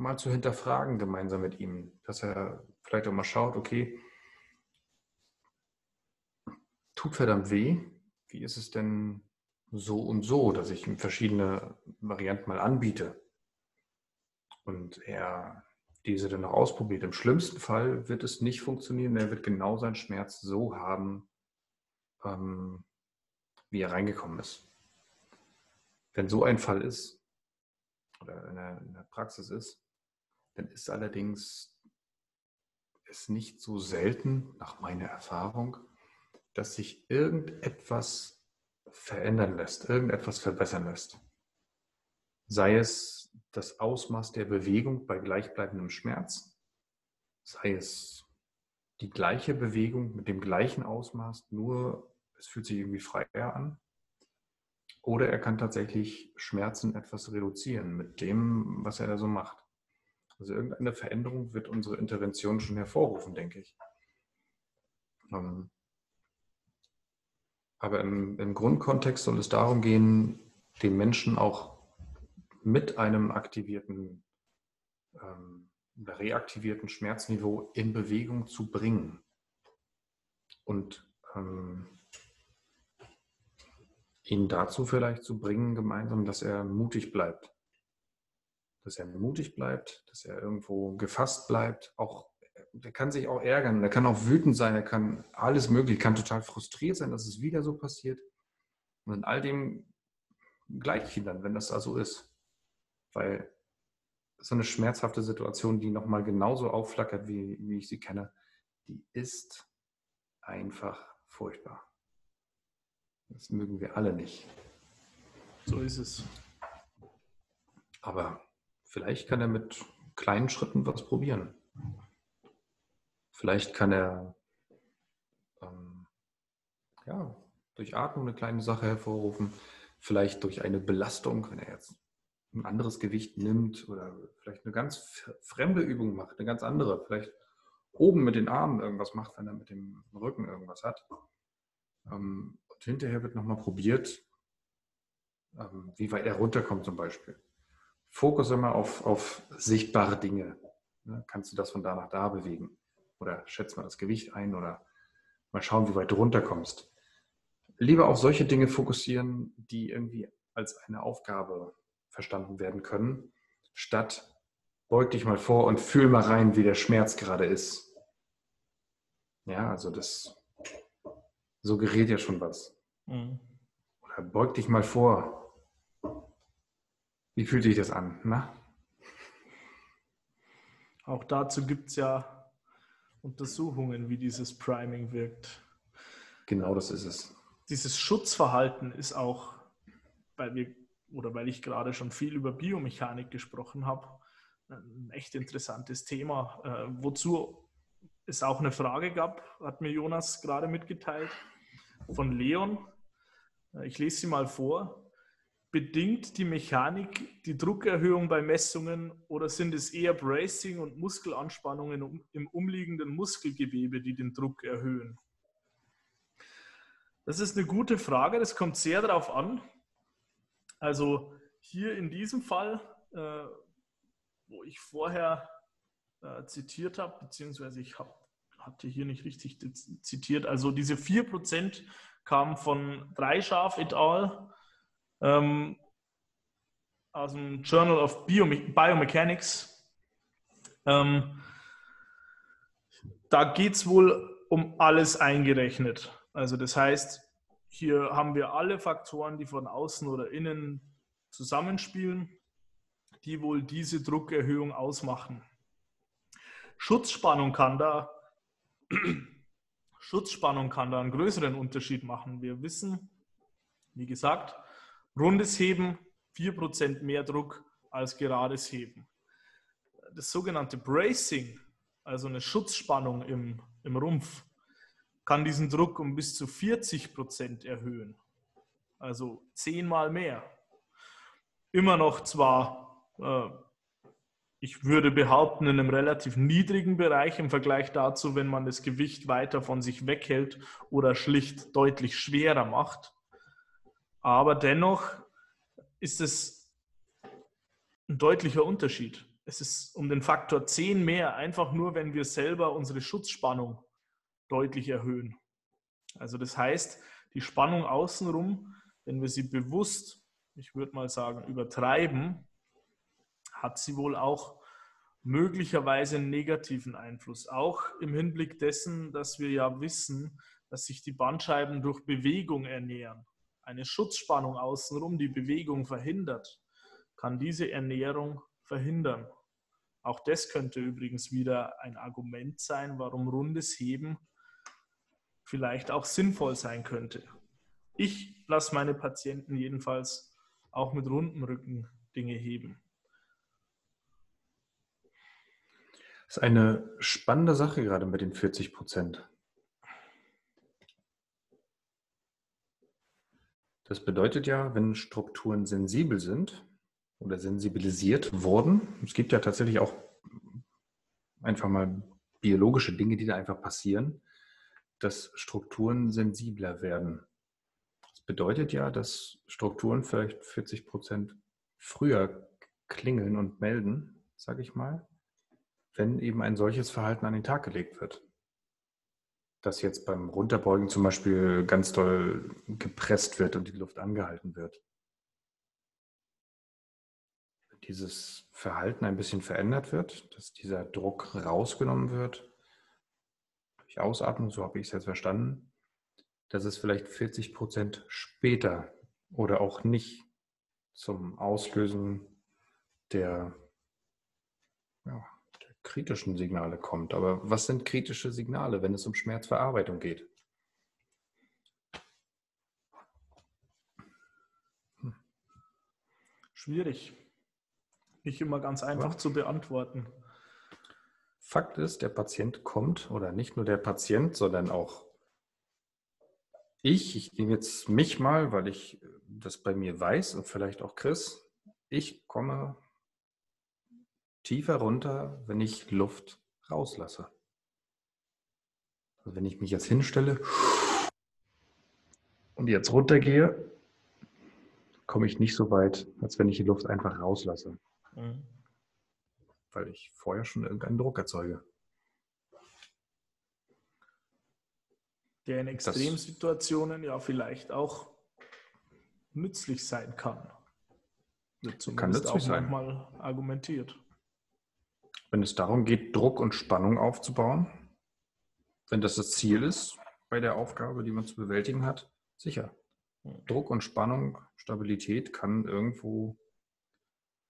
Speaker 2: mal zu hinterfragen gemeinsam mit ihm, dass er vielleicht auch mal schaut, okay, tut verdammt weh, wie ist es denn so und so, dass ich ihm verschiedene Varianten mal anbiete und er diese dann noch ausprobiert. Im schlimmsten Fall wird es nicht funktionieren, er wird genau seinen Schmerz so haben, ähm, wie er reingekommen ist. Wenn so ein Fall ist oder in der, in der Praxis ist, dann ist allerdings es nicht so selten, nach meiner Erfahrung, dass sich irgendetwas verändern lässt, irgendetwas verbessern lässt. Sei es das Ausmaß der Bewegung bei gleichbleibendem Schmerz, sei es die gleiche Bewegung mit dem gleichen Ausmaß, nur es fühlt sich irgendwie freier an. Oder er kann tatsächlich Schmerzen etwas reduzieren mit dem, was er da so macht. Also irgendeine Veränderung wird unsere Intervention schon hervorrufen, denke ich. Ähm, aber im, im Grundkontext soll es darum gehen, den Menschen auch mit einem aktivierten ähm, reaktivierten Schmerzniveau in Bewegung zu bringen. Und ähm, ihn dazu vielleicht zu bringen, gemeinsam, dass er mutig bleibt. Dass er mutig bleibt, dass er irgendwo gefasst bleibt. Auch, der kann sich auch ärgern, der kann auch wütend sein, er kann alles mögliche, kann total frustriert sein, dass es wieder so passiert. Und in all dem gleite ich ihn dann, wenn das da so ist. Weil so eine schmerzhafte Situation, die nochmal genauso aufflackert, wie, wie ich sie kenne, die ist einfach furchtbar. Das mögen wir alle nicht.
Speaker 3: So ist es.
Speaker 2: Aber vielleicht kann er mit kleinen Schritten was probieren. Vielleicht kann er ähm, ja, durch Atmung eine kleine Sache hervorrufen. Vielleicht durch eine Belastung, wenn er jetzt ein anderes Gewicht nimmt oder vielleicht eine ganz fremde Übung macht, eine ganz andere. Vielleicht oben mit den Armen irgendwas macht, wenn er mit dem Rücken irgendwas hat. Ähm, und hinterher wird nochmal probiert, ähm, wie weit er runterkommt zum Beispiel. Fokus immer auf, auf sichtbare Dinge. Ne? Kannst du das von da nach da bewegen? Oder schätzt mal das Gewicht ein oder mal schauen, wie weit du runterkommst. Lieber auf solche Dinge fokussieren, die irgendwie als eine Aufgabe verstanden werden können, statt beug dich mal vor und fühl mal rein, wie der Schmerz gerade ist. Ja, also das so gerät ja schon was. Mhm. Oder beug dich mal vor. Wie fühlt sich das an? Na?
Speaker 3: Auch dazu gibt es ja Untersuchungen, wie dieses Priming wirkt.
Speaker 2: Genau das ist es.
Speaker 3: Dieses Schutzverhalten ist auch, weil wir oder weil ich gerade schon viel über Biomechanik gesprochen habe, ein echt interessantes Thema. Äh, wozu es auch eine Frage gab, hat mir Jonas gerade mitgeteilt, von Leon. Äh, ich lese sie mal vor. Bedingt die Mechanik die Druckerhöhung bei Messungen oder sind es eher Bracing und Muskelanspannungen im umliegenden Muskelgewebe, die den Druck erhöhen? Das ist eine gute Frage. Das kommt sehr darauf an, also hier in diesem Fall, äh, wo ich vorher äh, zitiert habe, beziehungsweise ich hab, hatte hier nicht richtig zitiert, also diese 4% kamen von Dreischaf et al. Ähm, aus dem Journal of Biome Biomechanics. Ähm, da geht es wohl um alles eingerechnet. Also das heißt, hier haben wir alle Faktoren, die von außen oder innen zusammenspielen, die wohl diese Druckerhöhung ausmachen. Schutzspannung kann da, Schutzspannung kann da einen größeren Unterschied machen. Wir wissen, wie gesagt, rundes Heben 4% mehr Druck als gerades Heben. das sogenannte Bracing, also eine Schutzspannung im, im Rumpf, kann diesen Druck um bis zu 40 Prozent erhöhen. Also zehnmal mehr. Immer noch zwar, äh, ich würde behaupten, in einem relativ niedrigen Bereich im Vergleich dazu, wenn man das Gewicht weiter von sich weghält oder schlicht deutlich schwerer macht. Aber dennoch ist es ein deutlicher Unterschied. Es ist um den Faktor 10 mehr, einfach nur, wenn wir selber unsere Schutzspannung deutlich erhöhen. Also das heißt, die Spannung außenrum, wenn wir sie bewusst, ich würde mal sagen, übertreiben, hat sie wohl auch möglicherweise einen negativen Einfluss. Auch im Hinblick dessen, dass wir ja wissen, dass sich die Bandscheiben durch Bewegung ernähren. Eine Schutzspannung außenrum, die Bewegung verhindert, kann diese Ernährung verhindern. Auch das könnte übrigens wieder ein Argument sein, warum rundes Heben vielleicht auch sinnvoll sein könnte. Ich lasse meine Patienten jedenfalls auch mit rundem Rücken Dinge heben.
Speaker 2: Das ist eine spannende Sache gerade mit den 40 Prozent. Das bedeutet ja, wenn Strukturen sensibel sind oder sensibilisiert wurden, es gibt ja tatsächlich auch einfach mal biologische Dinge, die da einfach passieren, dass Strukturen sensibler werden. Das bedeutet ja, dass Strukturen vielleicht 40 Prozent früher klingeln und melden, sage ich mal, wenn eben ein solches Verhalten an den Tag gelegt wird. Dass jetzt beim Runterbeugen zum Beispiel ganz doll gepresst wird und die Luft angehalten wird. Dieses Verhalten ein bisschen verändert wird, dass dieser Druck rausgenommen wird, durch Ausatmung, so habe ich es jetzt verstanden, dass es vielleicht 40 Prozent später oder auch nicht zum Auslösen der kritischen Signale kommt. Aber was sind kritische Signale, wenn es um Schmerzverarbeitung geht?
Speaker 3: Hm. Schwierig. Nicht immer ganz einfach ja. zu beantworten.
Speaker 2: Fakt ist, der Patient kommt, oder nicht nur der Patient, sondern auch ich, ich nehme jetzt mich mal, weil ich das bei mir weiß und vielleicht auch Chris, ich komme tiefer runter, wenn ich Luft rauslasse. Also wenn ich mich jetzt hinstelle und jetzt runtergehe, komme ich nicht so weit, als wenn ich die Luft einfach rauslasse. Mhm. Weil ich vorher schon irgendeinen Druck erzeuge.
Speaker 3: Der in Extremsituationen ja vielleicht auch nützlich sein kann.
Speaker 2: Wird kann nützlich auch sein.
Speaker 3: manchmal argumentiert.
Speaker 2: Wenn es darum geht, Druck und Spannung aufzubauen, wenn das das Ziel ist bei der Aufgabe, die man zu bewältigen hat, sicher. Druck und Spannung, Stabilität kann irgendwo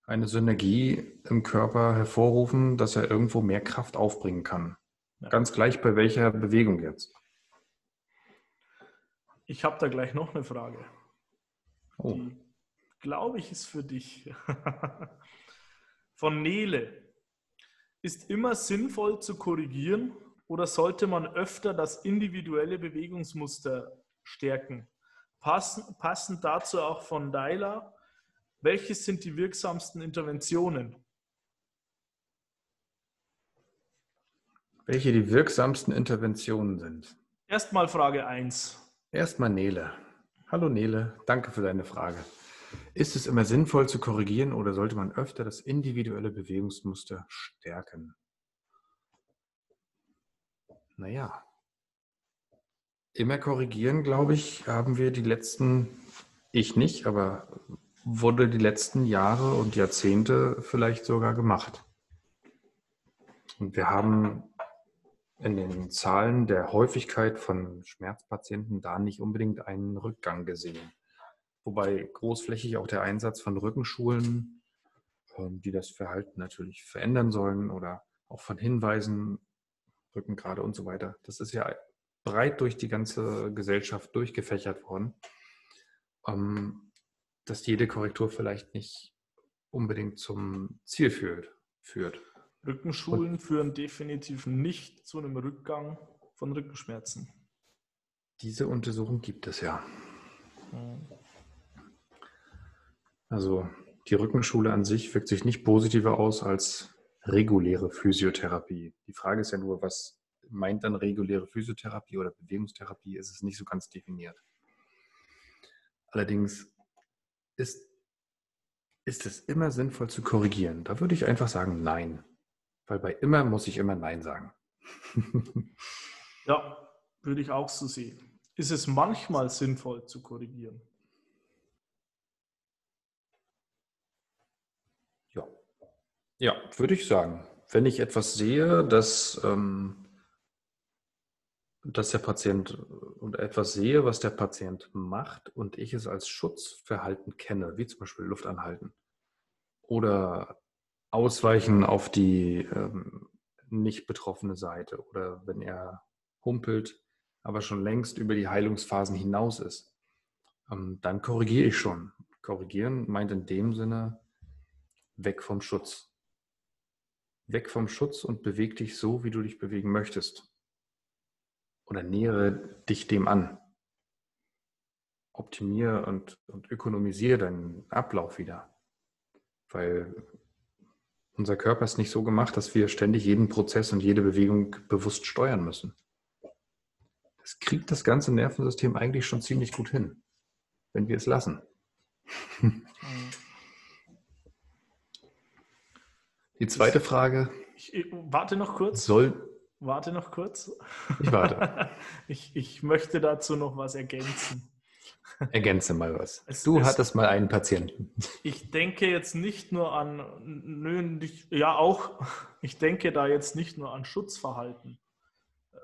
Speaker 2: eine Synergie im Körper hervorrufen, dass er irgendwo mehr Kraft aufbringen kann. Ja. Ganz gleich bei welcher Bewegung jetzt.
Speaker 3: Ich habe da gleich noch eine Frage. Oh. Glaube ich, ist für dich. Von Nele ist immer sinnvoll zu korrigieren oder sollte man öfter das individuelle Bewegungsmuster stärken? Passen, passend dazu auch von Deiler, welches sind die wirksamsten Interventionen?
Speaker 2: Welche die wirksamsten Interventionen sind?
Speaker 3: Erstmal Frage 1.
Speaker 2: Erstmal Nele. Hallo Nele, danke für deine Frage. Ist es immer sinnvoll zu korrigieren oder sollte man öfter das individuelle Bewegungsmuster stärken? Naja, immer korrigieren, glaube ich, haben wir die letzten, ich nicht, aber wurde die letzten Jahre und Jahrzehnte vielleicht sogar gemacht. Und wir haben in den Zahlen der Häufigkeit von Schmerzpatienten da nicht unbedingt einen Rückgang gesehen. Wobei großflächig auch der Einsatz von Rückenschulen, ähm, die das Verhalten natürlich verändern sollen oder auch von Hinweisen, Rücken gerade und so weiter. Das ist ja breit durch die ganze Gesellschaft durchgefächert worden, ähm, dass jede Korrektur vielleicht nicht unbedingt zum Ziel führt. führt.
Speaker 3: Rückenschulen und führen definitiv nicht zu einem Rückgang von Rückenschmerzen.
Speaker 2: Diese Untersuchung gibt es ja.
Speaker 3: Mhm.
Speaker 2: Also die Rückenschule an sich wirkt sich nicht positiver aus als reguläre Physiotherapie. Die Frage ist ja nur, was meint dann reguläre Physiotherapie oder Bewegungstherapie? Ist es nicht so ganz definiert. Allerdings ist, ist es immer sinnvoll zu korrigieren. Da würde ich einfach sagen Nein. Weil bei immer muss ich immer Nein sagen.
Speaker 3: ja, würde ich auch so sehen. Ist es manchmal sinnvoll zu korrigieren?
Speaker 2: Ja. Ja, würde ich sagen. Wenn ich etwas sehe, dass, ähm, dass der Patient und etwas sehe, was der Patient macht und ich es als Schutzverhalten kenne, wie zum Beispiel Luft anhalten oder Ausweichen auf die ähm, nicht betroffene Seite oder wenn er humpelt, aber schon längst über die Heilungsphasen hinaus ist, ähm, dann korrigiere ich schon. Korrigieren meint in dem Sinne weg vom Schutz. Weg vom Schutz und beweg dich so, wie du dich bewegen möchtest. Oder nähere dich dem an. Optimiere und, und ökonomisiere deinen Ablauf wieder. Weil unser Körper ist nicht so gemacht, dass wir ständig jeden Prozess und jede Bewegung bewusst steuern müssen. Das kriegt das ganze Nervensystem eigentlich schon ziemlich gut hin, wenn wir es lassen. Die zweite Frage.
Speaker 3: Ich, ich, warte noch kurz.
Speaker 2: Soll.
Speaker 3: Warte noch kurz.
Speaker 2: Ich warte.
Speaker 3: ich, ich möchte dazu noch was ergänzen.
Speaker 2: Ergänze mal was. Es, du es, hattest mal einen Patienten.
Speaker 3: Ich denke jetzt nicht nur an, nö, ja auch, ich denke da jetzt nicht nur an Schutzverhalten,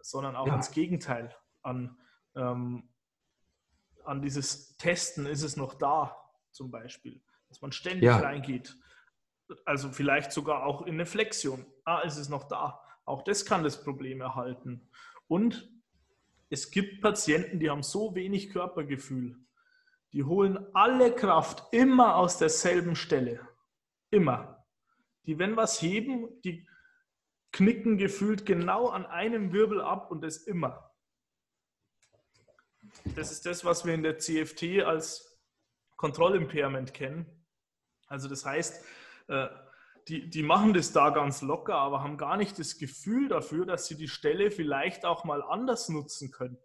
Speaker 3: sondern auch ja. ans Gegenteil, an, ähm, an dieses Testen, ist es noch da zum Beispiel, dass man ständig ja. reingeht. Also vielleicht sogar auch in eine Flexion. Ah, ist es noch da? Auch das kann das Problem erhalten. Und es gibt Patienten, die haben so wenig Körpergefühl. Die holen alle Kraft immer aus derselben Stelle. Immer. Die, wenn was heben, die knicken gefühlt genau an einem Wirbel ab und das immer. Das ist das, was wir in der CFT als Kontrollimpairment kennen. Also das heißt, äh, die, die machen das da ganz locker, aber haben gar nicht das Gefühl dafür, dass sie die Stelle vielleicht auch mal anders nutzen könnten.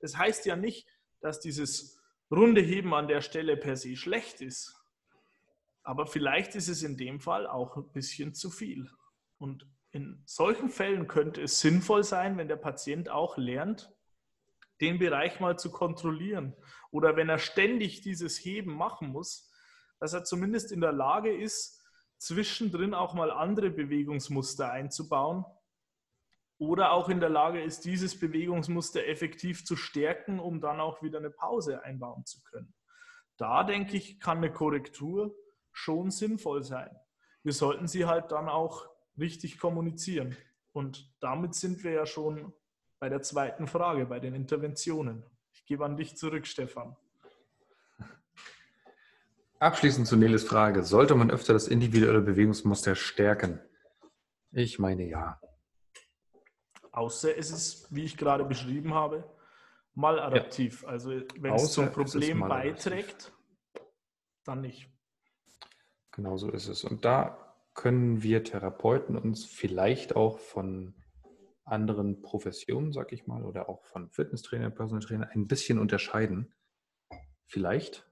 Speaker 3: Das heißt ja nicht, dass dieses runde Heben an der Stelle per se schlecht ist. Aber vielleicht ist es in dem Fall auch ein bisschen zu viel. Und in solchen Fällen könnte es sinnvoll sein, wenn der Patient auch lernt, den Bereich mal zu kontrollieren. Oder wenn er ständig dieses Heben machen muss, dass er zumindest in der Lage ist, zwischendrin auch mal andere Bewegungsmuster einzubauen oder auch in der Lage ist, dieses Bewegungsmuster effektiv zu stärken, um dann auch wieder eine Pause einbauen zu können. Da denke ich, kann eine Korrektur schon sinnvoll sein. Wir sollten sie halt dann auch richtig kommunizieren. Und damit sind wir ja schon bei der zweiten Frage, bei den Interventionen. Ich gebe an dich zurück, Stefan.
Speaker 2: Abschließend zu Neles Frage, sollte man öfter das individuelle Bewegungsmuster stärken? Ich meine ja.
Speaker 3: Außer es ist, wie ich gerade beschrieben habe, maladaptiv. Ja. Also wenn Außer es zum Problem beiträgt, dann nicht.
Speaker 2: Genau so ist es. Und da können wir Therapeuten uns vielleicht auch von anderen Professionen, sag ich mal, oder auch von Fitnesstrainer, Personal Trainer ein bisschen unterscheiden. Vielleicht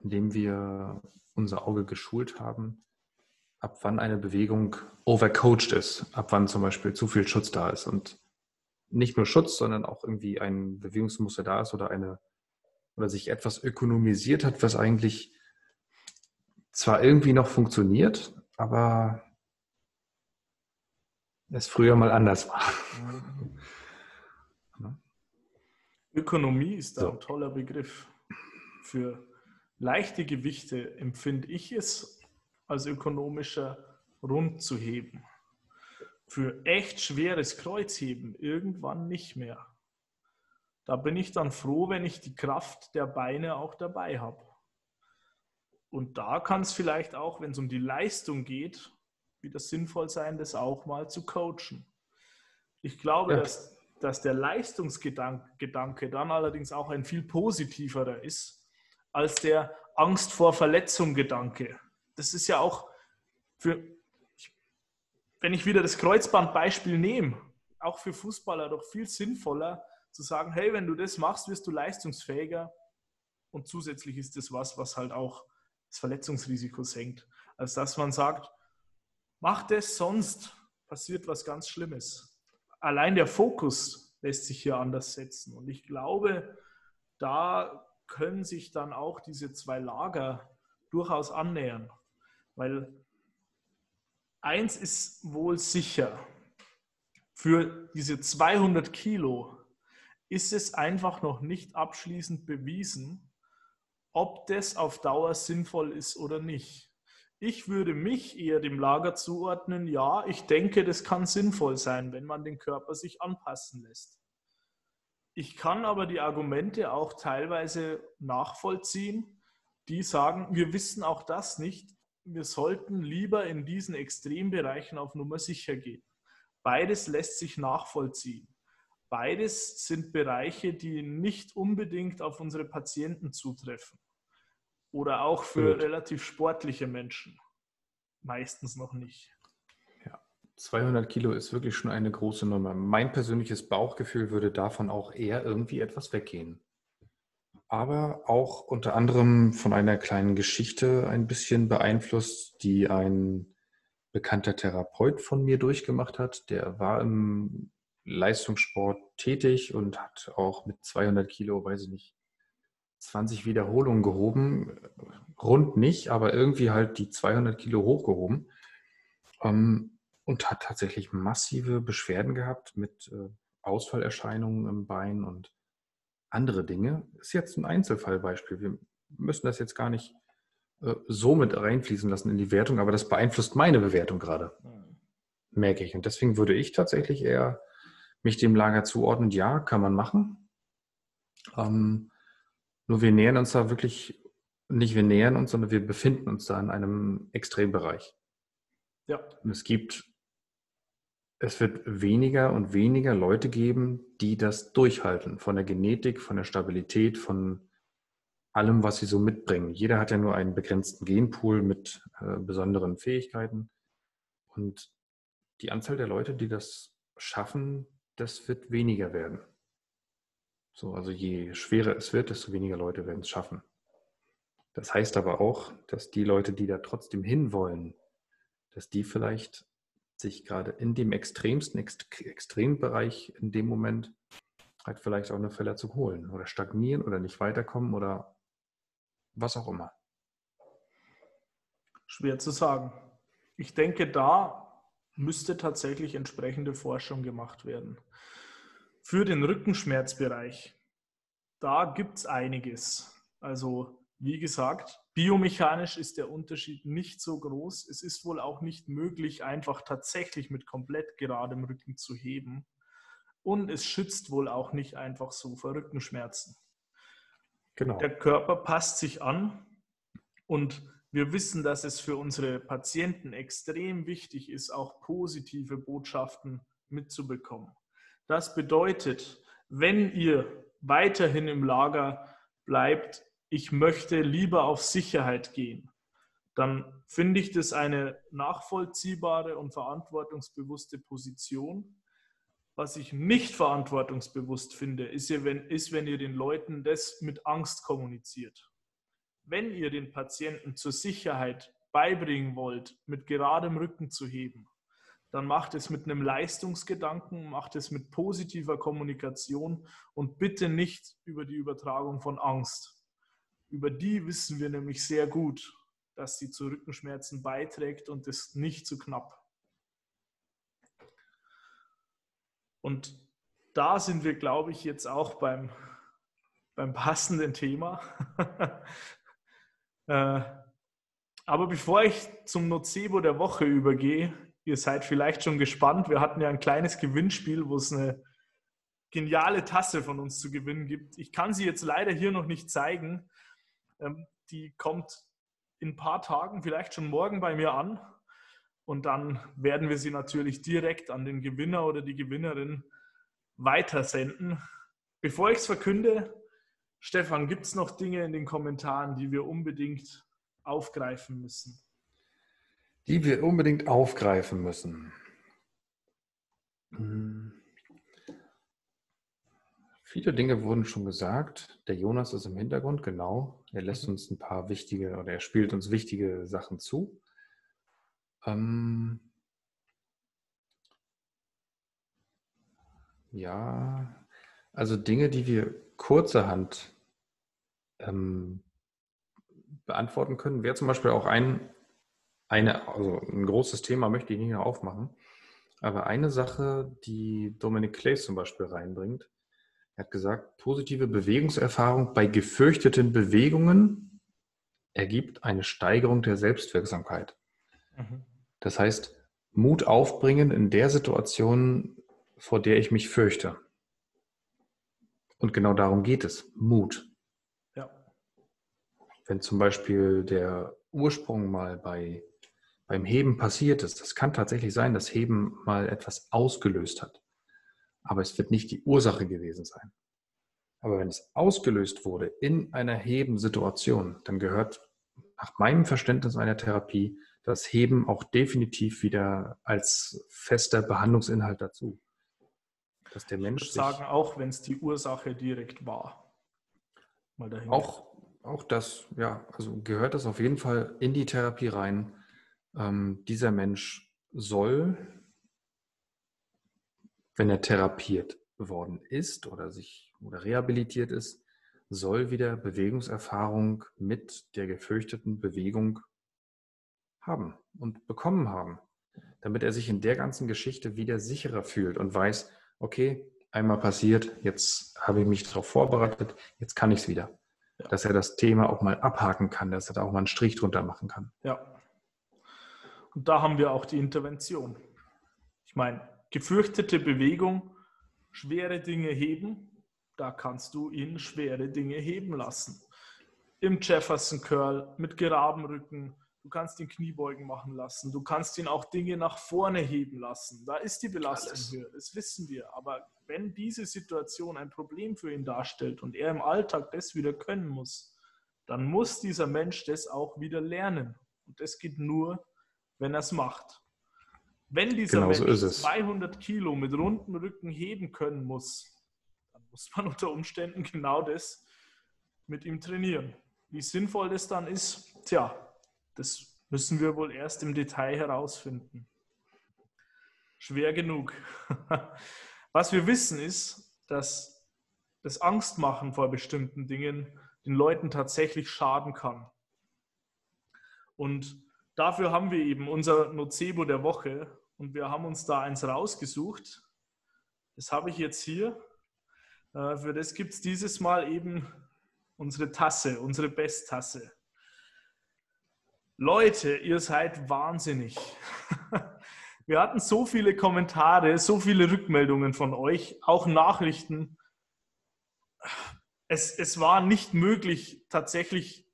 Speaker 2: indem wir unser Auge geschult haben, ab wann eine Bewegung overcoached ist, ab wann zum Beispiel zu viel Schutz da ist und nicht nur Schutz, sondern auch irgendwie ein Bewegungsmuster da ist oder eine oder sich etwas ökonomisiert hat, was eigentlich zwar irgendwie noch funktioniert, aber es früher mal anders war.
Speaker 3: Ökonomie ist so. ein toller Begriff für leichte Gewichte empfinde ich es als ökonomischer rund zu heben. Für echt schweres Kreuzheben irgendwann nicht mehr. Da bin ich dann froh, wenn ich die Kraft der Beine auch dabei habe. Und da kann es vielleicht auch, wenn es um die Leistung geht, wieder sinnvoll sein, das auch mal zu coachen. Ich glaube, ja. dass, dass der Leistungsgedanke dann allerdings auch ein viel positiverer ist als der Angst vor Verletzung Gedanke. Das ist ja auch für, wenn ich wieder das Kreuzbandbeispiel nehme, auch für Fußballer doch viel sinnvoller zu sagen, hey, wenn du das machst, wirst du leistungsfähiger und zusätzlich ist das was, was halt auch das Verletzungsrisiko senkt, als dass man sagt, mach das, sonst passiert was ganz Schlimmes. Allein der Fokus lässt sich hier anders setzen und ich glaube, da können sich dann auch diese zwei Lager durchaus annähern, weil eins ist wohl sicher, für diese 200 Kilo ist es einfach noch nicht abschließend bewiesen, ob das auf Dauer sinnvoll ist oder nicht. Ich würde mich eher dem Lager zuordnen, ja, ich denke, das kann sinnvoll sein, wenn man den Körper sich anpassen lässt. Ich kann aber die Argumente auch teilweise nachvollziehen, die sagen, wir wissen auch das nicht, wir sollten lieber in diesen Extrembereichen auf Nummer sicher gehen. Beides lässt sich nachvollziehen. Beides sind Bereiche, die nicht unbedingt auf unsere Patienten zutreffen. Oder auch für Gut. relativ sportliche Menschen. Meistens noch nicht.
Speaker 2: Ja, 200 Kilo ist wirklich schon eine große Nummer. Mein persönliches Bauchgefühl würde davon auch eher irgendwie etwas weggehen. Aber auch unter anderem von einer kleinen Geschichte ein bisschen beeinflusst, die ein bekannter Therapeut von mir durchgemacht hat. Der war im Leistungssport tätig und hat auch mit 200 Kilo, weiß ich nicht, 20 Wiederholungen gehoben. Rund nicht, aber irgendwie halt die 200 Kilo hochgehoben. Ähm, und hat tatsächlich massive Beschwerden gehabt mit äh, Ausfallerscheinungen im Bein und andere Dinge. Ist jetzt ein Einzelfallbeispiel. Wir müssen das jetzt gar nicht äh, so mit reinfließen lassen in die Wertung, aber das beeinflusst meine Bewertung gerade, mhm. merke ich. Und deswegen würde ich tatsächlich eher mich dem Lager zuordnen. Ja, kann man machen. Ähm, nur wir nähern uns da wirklich, nicht wir nähern uns, sondern wir befinden uns da in einem Extrembereich. Ja. Und es gibt, es wird weniger und weniger Leute geben, die das durchhalten. Von der Genetik, von der Stabilität, von allem, was sie so mitbringen. Jeder hat ja nur einen begrenzten Genpool mit äh, besonderen Fähigkeiten. Und die Anzahl der Leute, die das schaffen, das wird weniger werden. So, also je schwerer es wird, desto weniger Leute werden es schaffen. Das heißt aber auch, dass die Leute, die da trotzdem hinwollen, dass die vielleicht sich gerade in dem extremsten Extrembereich in dem Moment halt vielleicht auch eine Verletzung holen oder stagnieren oder nicht weiterkommen oder was auch immer?
Speaker 3: Schwer zu sagen. Ich denke, da müsste tatsächlich entsprechende Forschung gemacht werden. Für den Rückenschmerzbereich, da gibt es einiges. Also wie gesagt, biomechanisch ist der Unterschied nicht so groß. Es ist wohl auch nicht möglich, einfach tatsächlich mit komplett geradem Rücken zu heben. Und es schützt wohl auch nicht einfach so vor Rückenschmerzen. Genau. Der Körper passt sich an und wir wissen, dass es für unsere Patienten extrem wichtig ist, auch positive Botschaften mitzubekommen. Das bedeutet, wenn ihr weiterhin im Lager bleibt, ich möchte lieber auf Sicherheit gehen, dann finde ich das eine nachvollziehbare und verantwortungsbewusste Position. Was ich nicht verantwortungsbewusst finde, ist, wenn, ihr den Leuten das mit Angst kommuniziert. Wenn ihr den Patienten zur Sicherheit beibringen wollt, mit geradem Rücken zu heben, dann macht es mit einem Leistungsgedanken, macht es mit positiver Kommunikation und bitte nicht über die Übertragung von Angst. Über die wissen wir nämlich sehr gut, dass sie zu Rückenschmerzen beiträgt und ist nicht zu knapp. Und da sind wir, glaube ich, jetzt auch beim, beim passenden Thema. Äh, aber bevor ich zum Nocebo der Woche übergehe, ihr seid vielleicht schon gespannt. Wir hatten ja ein kleines Gewinnspiel, wo es eine geniale Tasse von uns zu gewinnen gibt. Ich kann sie jetzt leider hier noch nicht zeigen. Ähm, die kommt in ein paar Tagen, vielleicht schon morgen bei mir an. und dann werden wir sie natürlich direkt an den Gewinner oder die Gewinnerin weitersenden. Bevor ich es verkünde, Stefan, gibt es noch Dinge in den Kommentaren, die wir unbedingt aufgreifen müssen?
Speaker 2: Die wir unbedingt aufgreifen müssen. Hm. Viele Dinge wurden schon gesagt. Der Jonas ist im Hintergrund, genau. Er lässt mhm. uns ein paar wichtige oder er spielt uns wichtige Sachen zu. Ähm ja, also Dinge, die wir kurzerhand ähm, beantworten können, wäre zum Beispiel auch ein, eine, also ein großes Thema, möchte ich nicht mehr aufmachen, aber eine Sache, die Dominic Clays zum Beispiel reinbringt, er hat gesagt, positive Bewegungserfahrung bei gefürchteten Bewegungen ergibt eine Steigerung der Selbstwirksamkeit. Mhm. Das heißt, Mut aufbringen in der Situation, vor der ich mich fürchte. Und genau darum geht es. Mut. Ja. Wenn zum Beispiel der Ursprung mal bei, beim Heben passiert ist, das kann tatsächlich sein, dass Heben mal etwas ausgelöst hat. Aber es wird nicht die Ursache gewesen sein. Aber wenn es ausgelöst wurde in einer Hebensituation, dann gehört nach meinem Verständnis einer Therapie das Heben auch definitiv wieder als fester Behandlungsinhalt dazu
Speaker 3: dass der Mensch. Ich würde sagen, auch wenn es die Ursache direkt war.
Speaker 2: Mal dahin. Auch, auch das, ja, also gehört das auf jeden Fall in die Therapie rein. Ähm, dieser Mensch soll, wenn er therapiert worden ist oder sich oder rehabilitiert ist, soll wieder Bewegungserfahrung mit der gefürchteten Bewegung haben und bekommen haben, damit er sich in der ganzen Geschichte wieder sicherer fühlt und weiß, okay, einmal passiert, jetzt habe ich mich darauf vorbereitet, jetzt kann ich es wieder. Ja. Dass er das Thema auch mal abhaken kann, dass er da auch mal einen Strich drunter machen kann.
Speaker 3: Ja. Und da haben wir auch die Intervention. Ich meine, gefürchtete Bewegung, schwere Dinge heben, da kannst du ihn schwere Dinge heben lassen. Im Jefferson Curl mit geradem Rücken, Du kannst ihn Kniebeugen machen lassen. Du kannst ihn auch Dinge nach vorne heben lassen. Da ist die Belastung Alles. höher, das wissen wir. Aber wenn diese Situation ein Problem für ihn darstellt und er im Alltag das wieder können muss, dann muss dieser Mensch das auch wieder lernen. Und das geht nur, wenn er es macht. Wenn dieser genau Mensch so 200 Kilo mit runden Rücken heben können muss, dann muss man unter Umständen genau das mit ihm trainieren. Wie sinnvoll das dann ist, tja, das müssen wir wohl erst im Detail herausfinden. Schwer genug. Was wir wissen ist, dass das Angstmachen vor bestimmten Dingen den Leuten tatsächlich schaden kann. Und dafür haben wir eben unser Nocebo der Woche und wir haben uns da eins rausgesucht. Das habe ich jetzt hier. Äh, für das gibt es dieses Mal eben unsere Tasse, unsere Besttasse. Leute, ihr seid wahnsinnig. Wir hatten so viele Kommentare, so viele Rückmeldungen von euch, auch Nachrichten. Es, es war nicht möglich, tatsächlich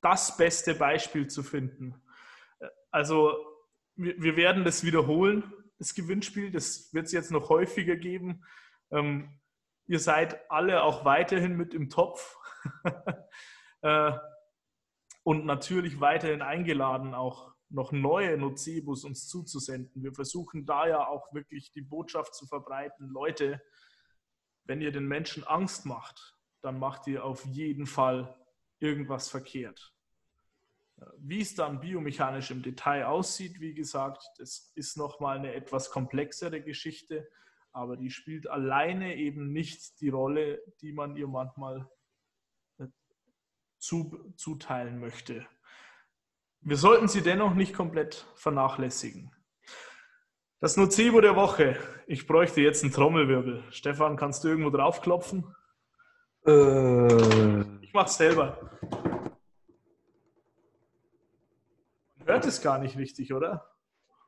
Speaker 3: das beste Beispiel zu finden. Also wir, wir werden das wiederholen, das Gewinnspiel. Das wird es jetzt noch häufiger geben. Ähm, ihr seid alle auch weiterhin mit im Topf. äh, und natürlich weiterhin eingeladen, auch noch neue Nocebos uns zuzusenden. Wir versuchen da ja auch wirklich die Botschaft zu verbreiten, Leute, wenn ihr den Menschen Angst macht, dann macht ihr auf jeden Fall irgendwas verkehrt. Wie es dann biomechanisch im Detail aussieht, wie gesagt, das ist nochmal eine etwas komplexere Geschichte, aber die spielt alleine eben nicht die Rolle, die man ihr manchmal zu, zuteilen möchte. Wir sollten sie dennoch nicht komplett vernachlässigen. Das Nocebo der Woche. Ich bräuchte jetzt einen Trommelwirbel. Stefan, kannst du irgendwo draufklopfen? Äh. Ich mach's selber. Man hört es gar nicht richtig, oder?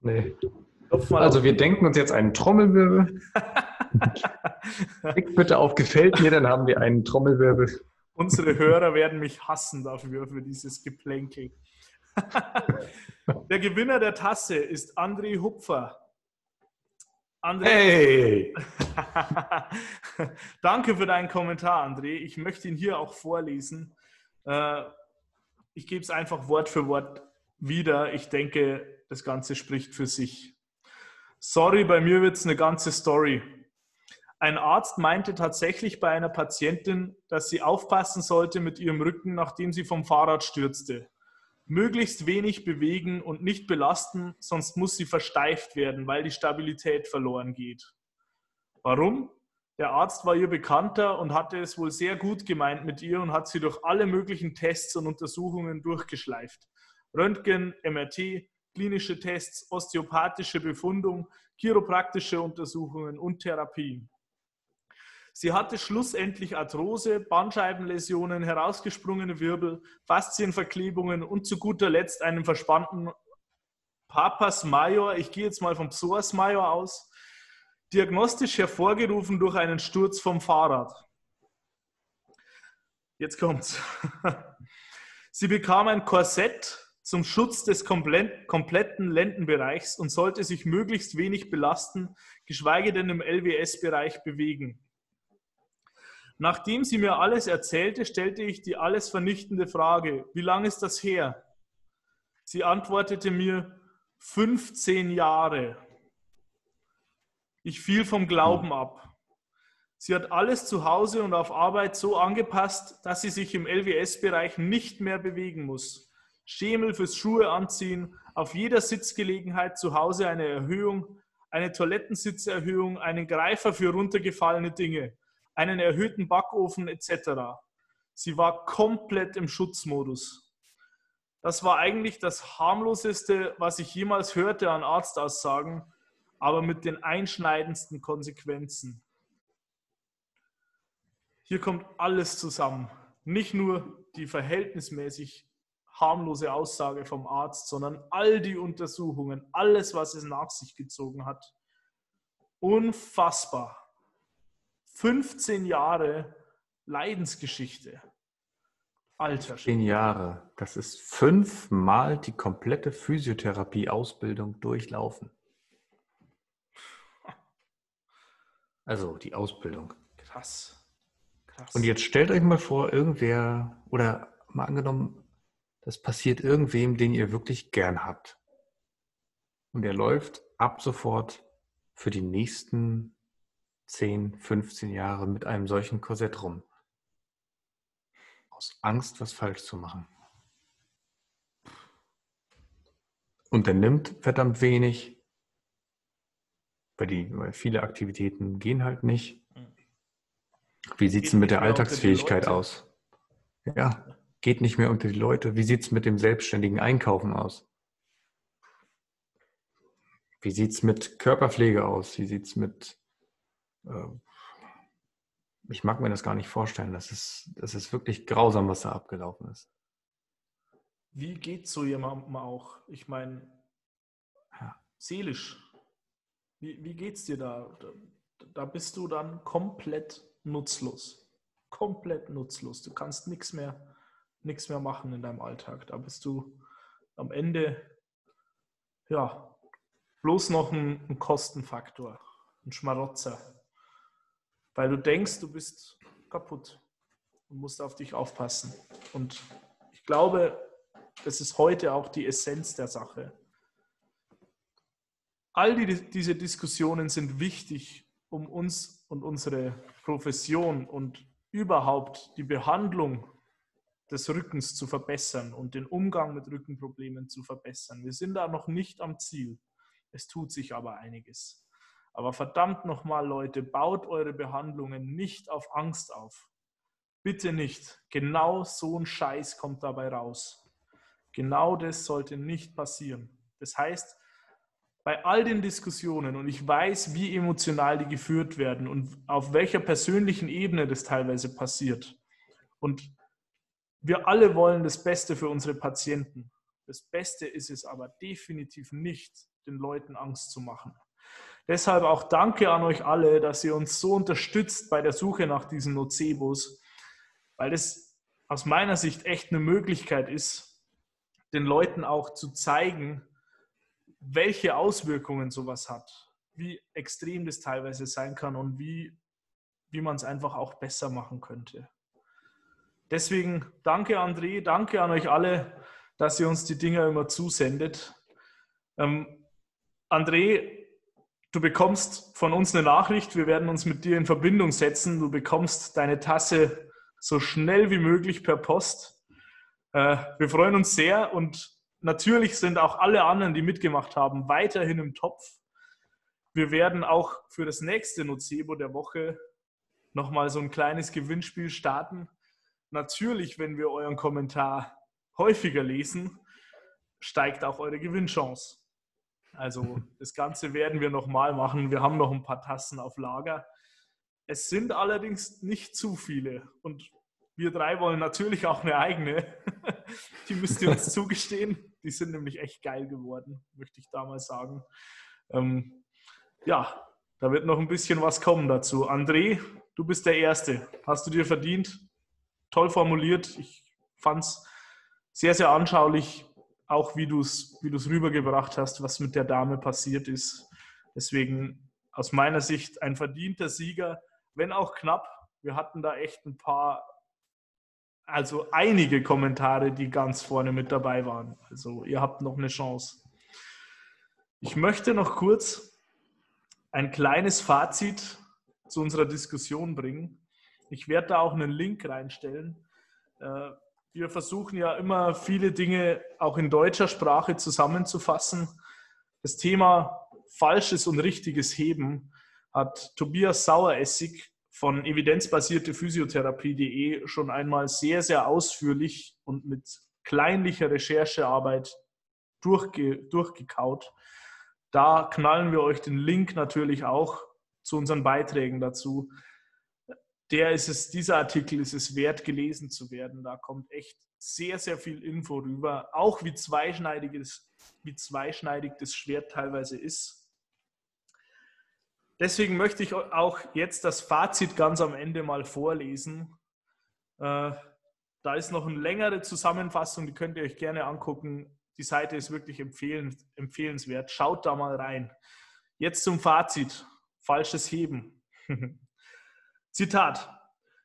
Speaker 2: Nee. Also wir denken uns jetzt einen Trommelwirbel. Klick bitte auf Gefällt mir, dann haben wir einen Trommelwirbel.
Speaker 3: Unsere Hörer werden mich hassen dafür, für dieses Geplänkel. Der Gewinner der Tasse ist André Hupfer.
Speaker 2: André. Hey!
Speaker 3: Danke für deinen Kommentar, André. Ich möchte ihn hier auch vorlesen. Äh, ich gebe es einfach Wort für Wort wieder. Ich denke, das Ganze spricht für sich. Sorry, bei mir wird es eine ganze Story. Ein Arzt meinte tatsächlich bei einer Patientin, dass sie aufpassen sollte mit ihrem Rücken, nachdem sie vom Fahrrad stürzte. Möglichst wenig bewegen und nicht belasten, sonst muss sie versteift werden, weil die Stabilität verloren geht. Warum? Der Arzt war ihr Bekannter und hatte es wohl sehr gut gemeint mit ihr und hat sie durch alle möglichen Tests und Untersuchungen durchgeschleift. Röntgen, MRT, klinische Tests, osteopathische Befundung, chiropraktische Untersuchungen und Therapien. Sie hatte schlussendlich Arthrose, Bandscheibenläsionen, herausgesprungene Wirbel, Faszienverklebungen und zu guter Letzt einen verspannten Papas Major, ich gehe jetzt mal vom Psoas Major aus, diagnostisch hervorgerufen durch einen Sturz vom Fahrrad. Jetzt kommt's. Sie bekam ein Korsett zum Schutz des kompletten Lendenbereichs und sollte sich möglichst wenig belasten, geschweige denn im LWS-Bereich bewegen. Nachdem sie mir alles erzählte, stellte ich die alles vernichtende Frage, wie lange ist das her? Sie antwortete mir, 15 Jahre. Ich fiel vom Glauben ab. Sie hat alles zu Hause und auf Arbeit so angepasst, dass sie sich im LWS-Bereich nicht mehr bewegen muss. Schemel fürs Schuhe anziehen, auf jeder Sitzgelegenheit zu Hause eine Erhöhung, eine Toilettensitzerhöhung, einen Greifer für runtergefallene Dinge einen erhöhten Backofen etc. Sie war komplett im Schutzmodus. Das war eigentlich das harmloseste, was ich jemals hörte an Arztaussagen, aber mit den einschneidendsten Konsequenzen. Hier kommt alles zusammen. Nicht nur die verhältnismäßig harmlose Aussage vom Arzt, sondern all die Untersuchungen, alles, was es nach sich gezogen hat. Unfassbar. 15 Jahre Leidensgeschichte.
Speaker 2: Alter. 10 Jahre. Das ist fünfmal die komplette Physiotherapie-Ausbildung durchlaufen. Also die Ausbildung.
Speaker 3: Krass.
Speaker 2: Krass. Und jetzt stellt euch mal vor, irgendwer, oder mal angenommen, das passiert irgendwem, den ihr wirklich gern habt. Und er läuft ab sofort für die nächsten 10, 15 Jahre mit einem solchen Korsett rum. Aus Angst, was falsch zu machen. Und er nimmt verdammt wenig, weil, die, weil viele Aktivitäten gehen halt nicht. Wie sieht es mit der Alltagsfähigkeit aus? Ja, geht nicht mehr unter die Leute. Wie sieht es mit dem selbstständigen Einkaufen aus? Wie sieht es mit Körperpflege aus? Wie sieht es mit ähm, ich mag mir das gar nicht vorstellen. Das ist, das ist wirklich grausam, was da abgelaufen ist.
Speaker 3: Wie geht so jemandem auch? Ich meine, ja. seelisch. Wie, wie geht es dir da? da? Da bist du dann komplett nutzlos. Komplett nutzlos. Du kannst nichts mehr, nichts mehr machen in deinem Alltag. Da bist du am Ende, ja, bloß noch ein, ein Kostenfaktor, ein Schmarotzer weil du denkst, du bist kaputt und musst auf dich aufpassen. Und ich glaube, das ist heute auch die Essenz der Sache. All die, diese Diskussionen sind wichtig, um uns und unsere Profession und überhaupt die Behandlung des Rückens zu verbessern und den Umgang mit Rückenproblemen zu verbessern. Wir sind da noch nicht am Ziel. Es tut sich aber einiges. Aber verdammt nochmal, Leute, baut eure Behandlungen nicht auf Angst auf. Bitte nicht. Genau so ein Scheiß kommt dabei raus. Genau das sollte nicht passieren. Das heißt, bei all den Diskussionen, und ich weiß, wie emotional die geführt werden und auf welcher persönlichen Ebene das teilweise passiert. Und wir alle wollen das Beste für unsere Patienten. Das Beste ist es aber definitiv nicht, den Leuten Angst zu machen. Deshalb auch danke an euch alle, dass ihr uns so unterstützt bei der Suche nach diesen Nocebos, weil das aus meiner Sicht echt eine Möglichkeit ist, den Leuten auch zu zeigen, welche Auswirkungen sowas hat, wie extrem das teilweise sein kann und wie, wie man es einfach auch besser machen könnte. Deswegen danke André, danke an euch alle, dass ihr uns die Dinger immer zusendet. Ähm, André, du bekommst von uns eine Nachricht, wir werden uns mit dir in Verbindung setzen. Du bekommst deine Tasse so schnell wie möglich per Post. Äh, wir freuen uns sehr und natürlich sind auch alle anderen, die mitgemacht haben, weiterhin im Topf. Wir werden auch für das nächste Nocebo der Woche nochmal so ein kleines Gewinnspiel starten. Natürlich, wenn wir euren Kommentar häufiger lesen, steigt auch eure Gewinnchance. Also das Ganze werden wir nochmal machen. Wir haben noch ein paar Tassen auf Lager. Es sind allerdings nicht zu viele. Und wir drei wollen natürlich auch eine eigene. Die müsst ihr uns zugestehen. Die sind nämlich echt geil geworden, möchte ich damals sagen. Ähm, ja, da wird noch ein bisschen was kommen dazu. André, du bist der Erste. Hast du dir verdient? Toll formuliert. Ich fand es sehr, sehr anschaulich, auch wie du es wie rübergebracht hast, was mit der Dame passiert ist. Deswegen aus meiner Sicht ein verdienter Sieger, wenn auch knapp. Wir hatten da echt ein paar also einige Kommentare, die ganz vorne mit dabei waren. Also ihr habt noch eine Chance. Ich möchte noch kurz ein kleines Fazit zu unserer Diskussion bringen. Ich werde da auch einen Link reinstellen. Äh, wir versuchen ja immer viele Dinge auch in deutscher Sprache zusammenzufassen. Das Thema falsches und richtiges Heben hat Tobias Saueressig von evidenzbasierte Physiotherapie.de schon einmal sehr, sehr ausführlich und mit kleinlicher Recherchearbeit durchge durchgekaut. Da knallen wir euch den Link natürlich auch zu unseren Beiträgen dazu. Der ist es, dieser Artikel ist es wert, gelesen zu werden. Da kommt echt sehr, sehr viel Info rüber, auch wie zweischneidiges, wie zweischneidig das Schwert teilweise ist. Deswegen möchte ich auch jetzt das Fazit ganz am Ende mal vorlesen. Äh, da ist noch eine längere Zusammenfassung, die könnt ihr euch gerne angucken. Die Seite ist wirklich empfehlenswert. Schaut da mal rein. Jetzt zum Fazit. Falsches Heben. Zitat.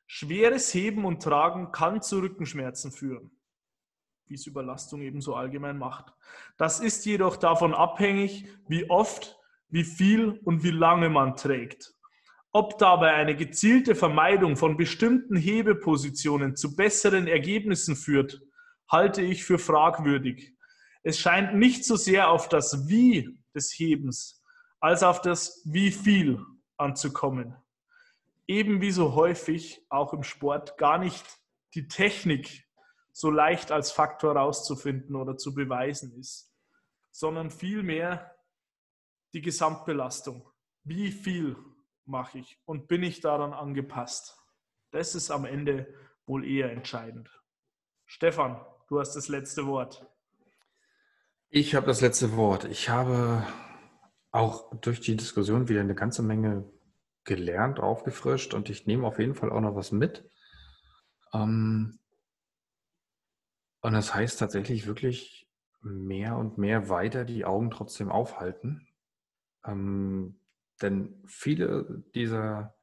Speaker 3: Schweres Heben und Tragen kann zu Rückenschmerzen führen, wie es Überlastung ebenso allgemein macht. Das ist jedoch davon abhängig, wie oft wie viel und wie lange man trägt. Ob dabei eine gezielte Vermeidung von bestimmten Hebepositionen zu besseren Ergebnissen führt, halte ich für fragwürdig. Es scheint nicht so sehr auf das Wie des Hebens als auf das Wie viel anzukommen. Eben wie so häufig auch im Sport gar nicht die Technik so leicht als Faktor herauszufinden oder zu beweisen ist, sondern vielmehr die Gesamtbelastung. Wie viel mache ich und bin ich daran angepasst? Das ist am Ende wohl eher entscheidend. Stefan, du hast das letzte Wort.
Speaker 2: Ich habe das letzte Wort. Ich habe auch durch die Diskussion wieder eine ganze Menge gelernt, aufgefrischt und ich nehme auf jeden Fall auch noch was mit. Ähm, und das heißt tatsächlich wirklich mehr und mehr weiter die Augen trotzdem aufhalten ähm, denn viele dieser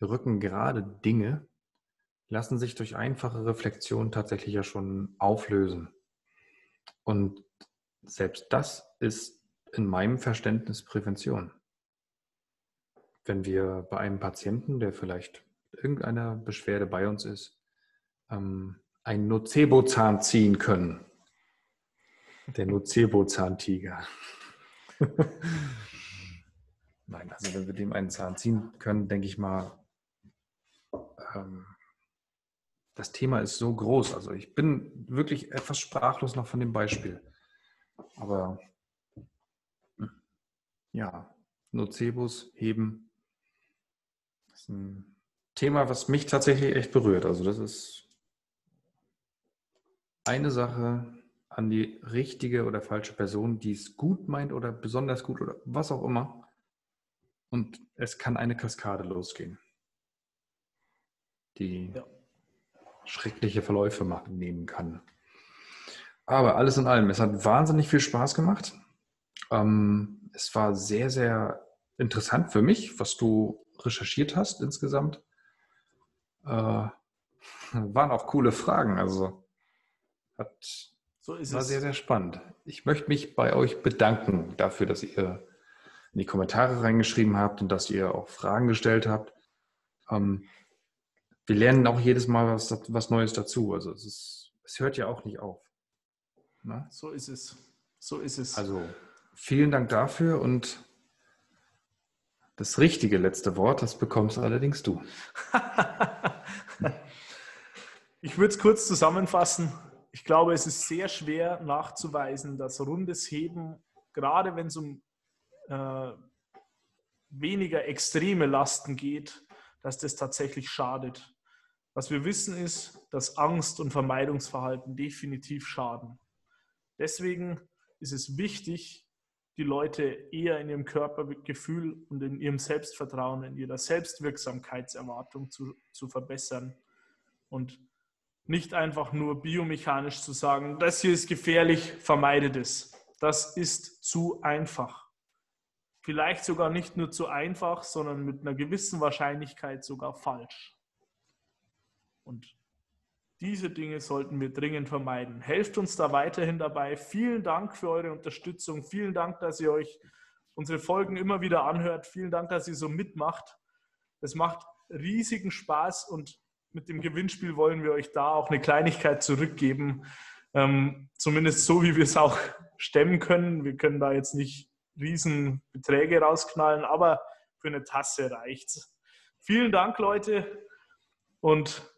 Speaker 2: rückengerade Dinge lassen sich durch einfache Reflexion tatsächlich ja schon auflösen. Und selbst das ist in meinem Verständnis Prävention. Wenn wir bei einem Patienten, der vielleicht irgendeiner Beschwerde bei uns ist, ähm, einen Nocebo-Zahn ziehen können. Der Nocebo-Zahntiger. Nein, also wenn wir dem einen Zahn ziehen können, denke ich mal, ähm, das Thema ist so groß. Also ich bin wirklich etwas sprachlos noch von dem Beispiel. Aber hm, ja, Nocebus heben ist ein Thema, was mich tatsächlich echt berührt. Also das ist eine Sache an die richtige oder falsche Person, die es gut meint oder besonders gut oder was auch immer und es kann eine Kaskade losgehen, die ja. schreckliche Verläufe machen, nehmen kann. Aber alles in allem, es hat wahnsinnig viel Spaß gemacht. Ähm, es war sehr, sehr interessant für mich, was du recherchiert hast insgesamt. Äh, waren auch coole Fragen. Also hat, so war es. sehr, sehr spannend. Ich möchte mich bei euch bedanken dafür, dass ihr in die Kommentare reingeschrieben habt und dass ihr auch Fragen gestellt habt. Ähm, wir lernen auch jedes Mal was, was Neues dazu. Also es, ist, es hört ja auch nicht auf.
Speaker 3: Na? So ist es. So ist es.
Speaker 2: Also vielen Dank dafür und das richtige letzte Wort, das bekommst allerdings du.
Speaker 3: ich würde es kurz zusammenfassen. Ich glaube, es ist sehr schwer nachzuweisen, dass rundes Heben, gerade wenn es um äh, weniger extreme Lasten geht, dass das tatsächlich schadet. Was wir wissen ist, dass Angst und Vermeidungsverhalten definitiv schaden. Deswegen ist es wichtig, die Leute eher in ihrem Körpergefühl und in ihrem Selbstvertrauen, in ihrer Selbstwirksamkeitserwartung zu, zu verbessern und nicht einfach nur biomechanisch zu sagen, das hier ist gefährlich, vermeide das. Das ist zu einfach. Vielleicht sogar nicht nur zu einfach, sondern mit einer gewissen Wahrscheinlichkeit sogar falsch. Und diese Dinge sollten wir dringend vermeiden. Helft uns da weiterhin dabei. Vielen Dank für eure Unterstützung. Vielen Dank, dass ihr euch unsere Folgen immer wieder anhört. Vielen Dank, dass ihr so mitmacht. Es macht riesigen Spaß und mit dem Gewinnspiel wollen wir euch da auch eine Kleinigkeit zurückgeben. Ähm, zumindest so, wie wir es auch stemmen können. Wir können da jetzt nicht riesen Beträge rausknallen, aber für eine Tasse reicht's. Vielen Dank, Leute. Und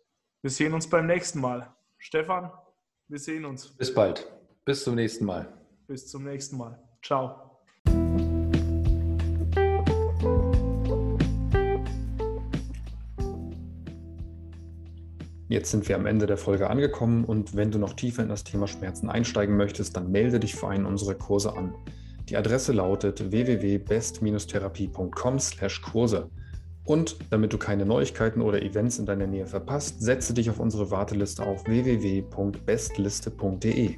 Speaker 3: wir sehen uns beim nächsten Mal. Stefan, wir sehen uns.
Speaker 2: Bis bald. Bis zum nächsten Mal.
Speaker 3: Bis zum nächsten Mal. Ciao.
Speaker 2: Jetzt sind wir am Ende der Folge angekommen und wenn du noch tiefer in das Thema Schmerzen einsteigen möchtest, dann melde dich für einen unserer Kurse an. Die Adresse lautet www.best-therapie.com/Kurse. Und damit du keine Neuigkeiten oder Events in deiner Nähe verpasst, setze dich auf unsere Warteliste auf www.bestliste.de.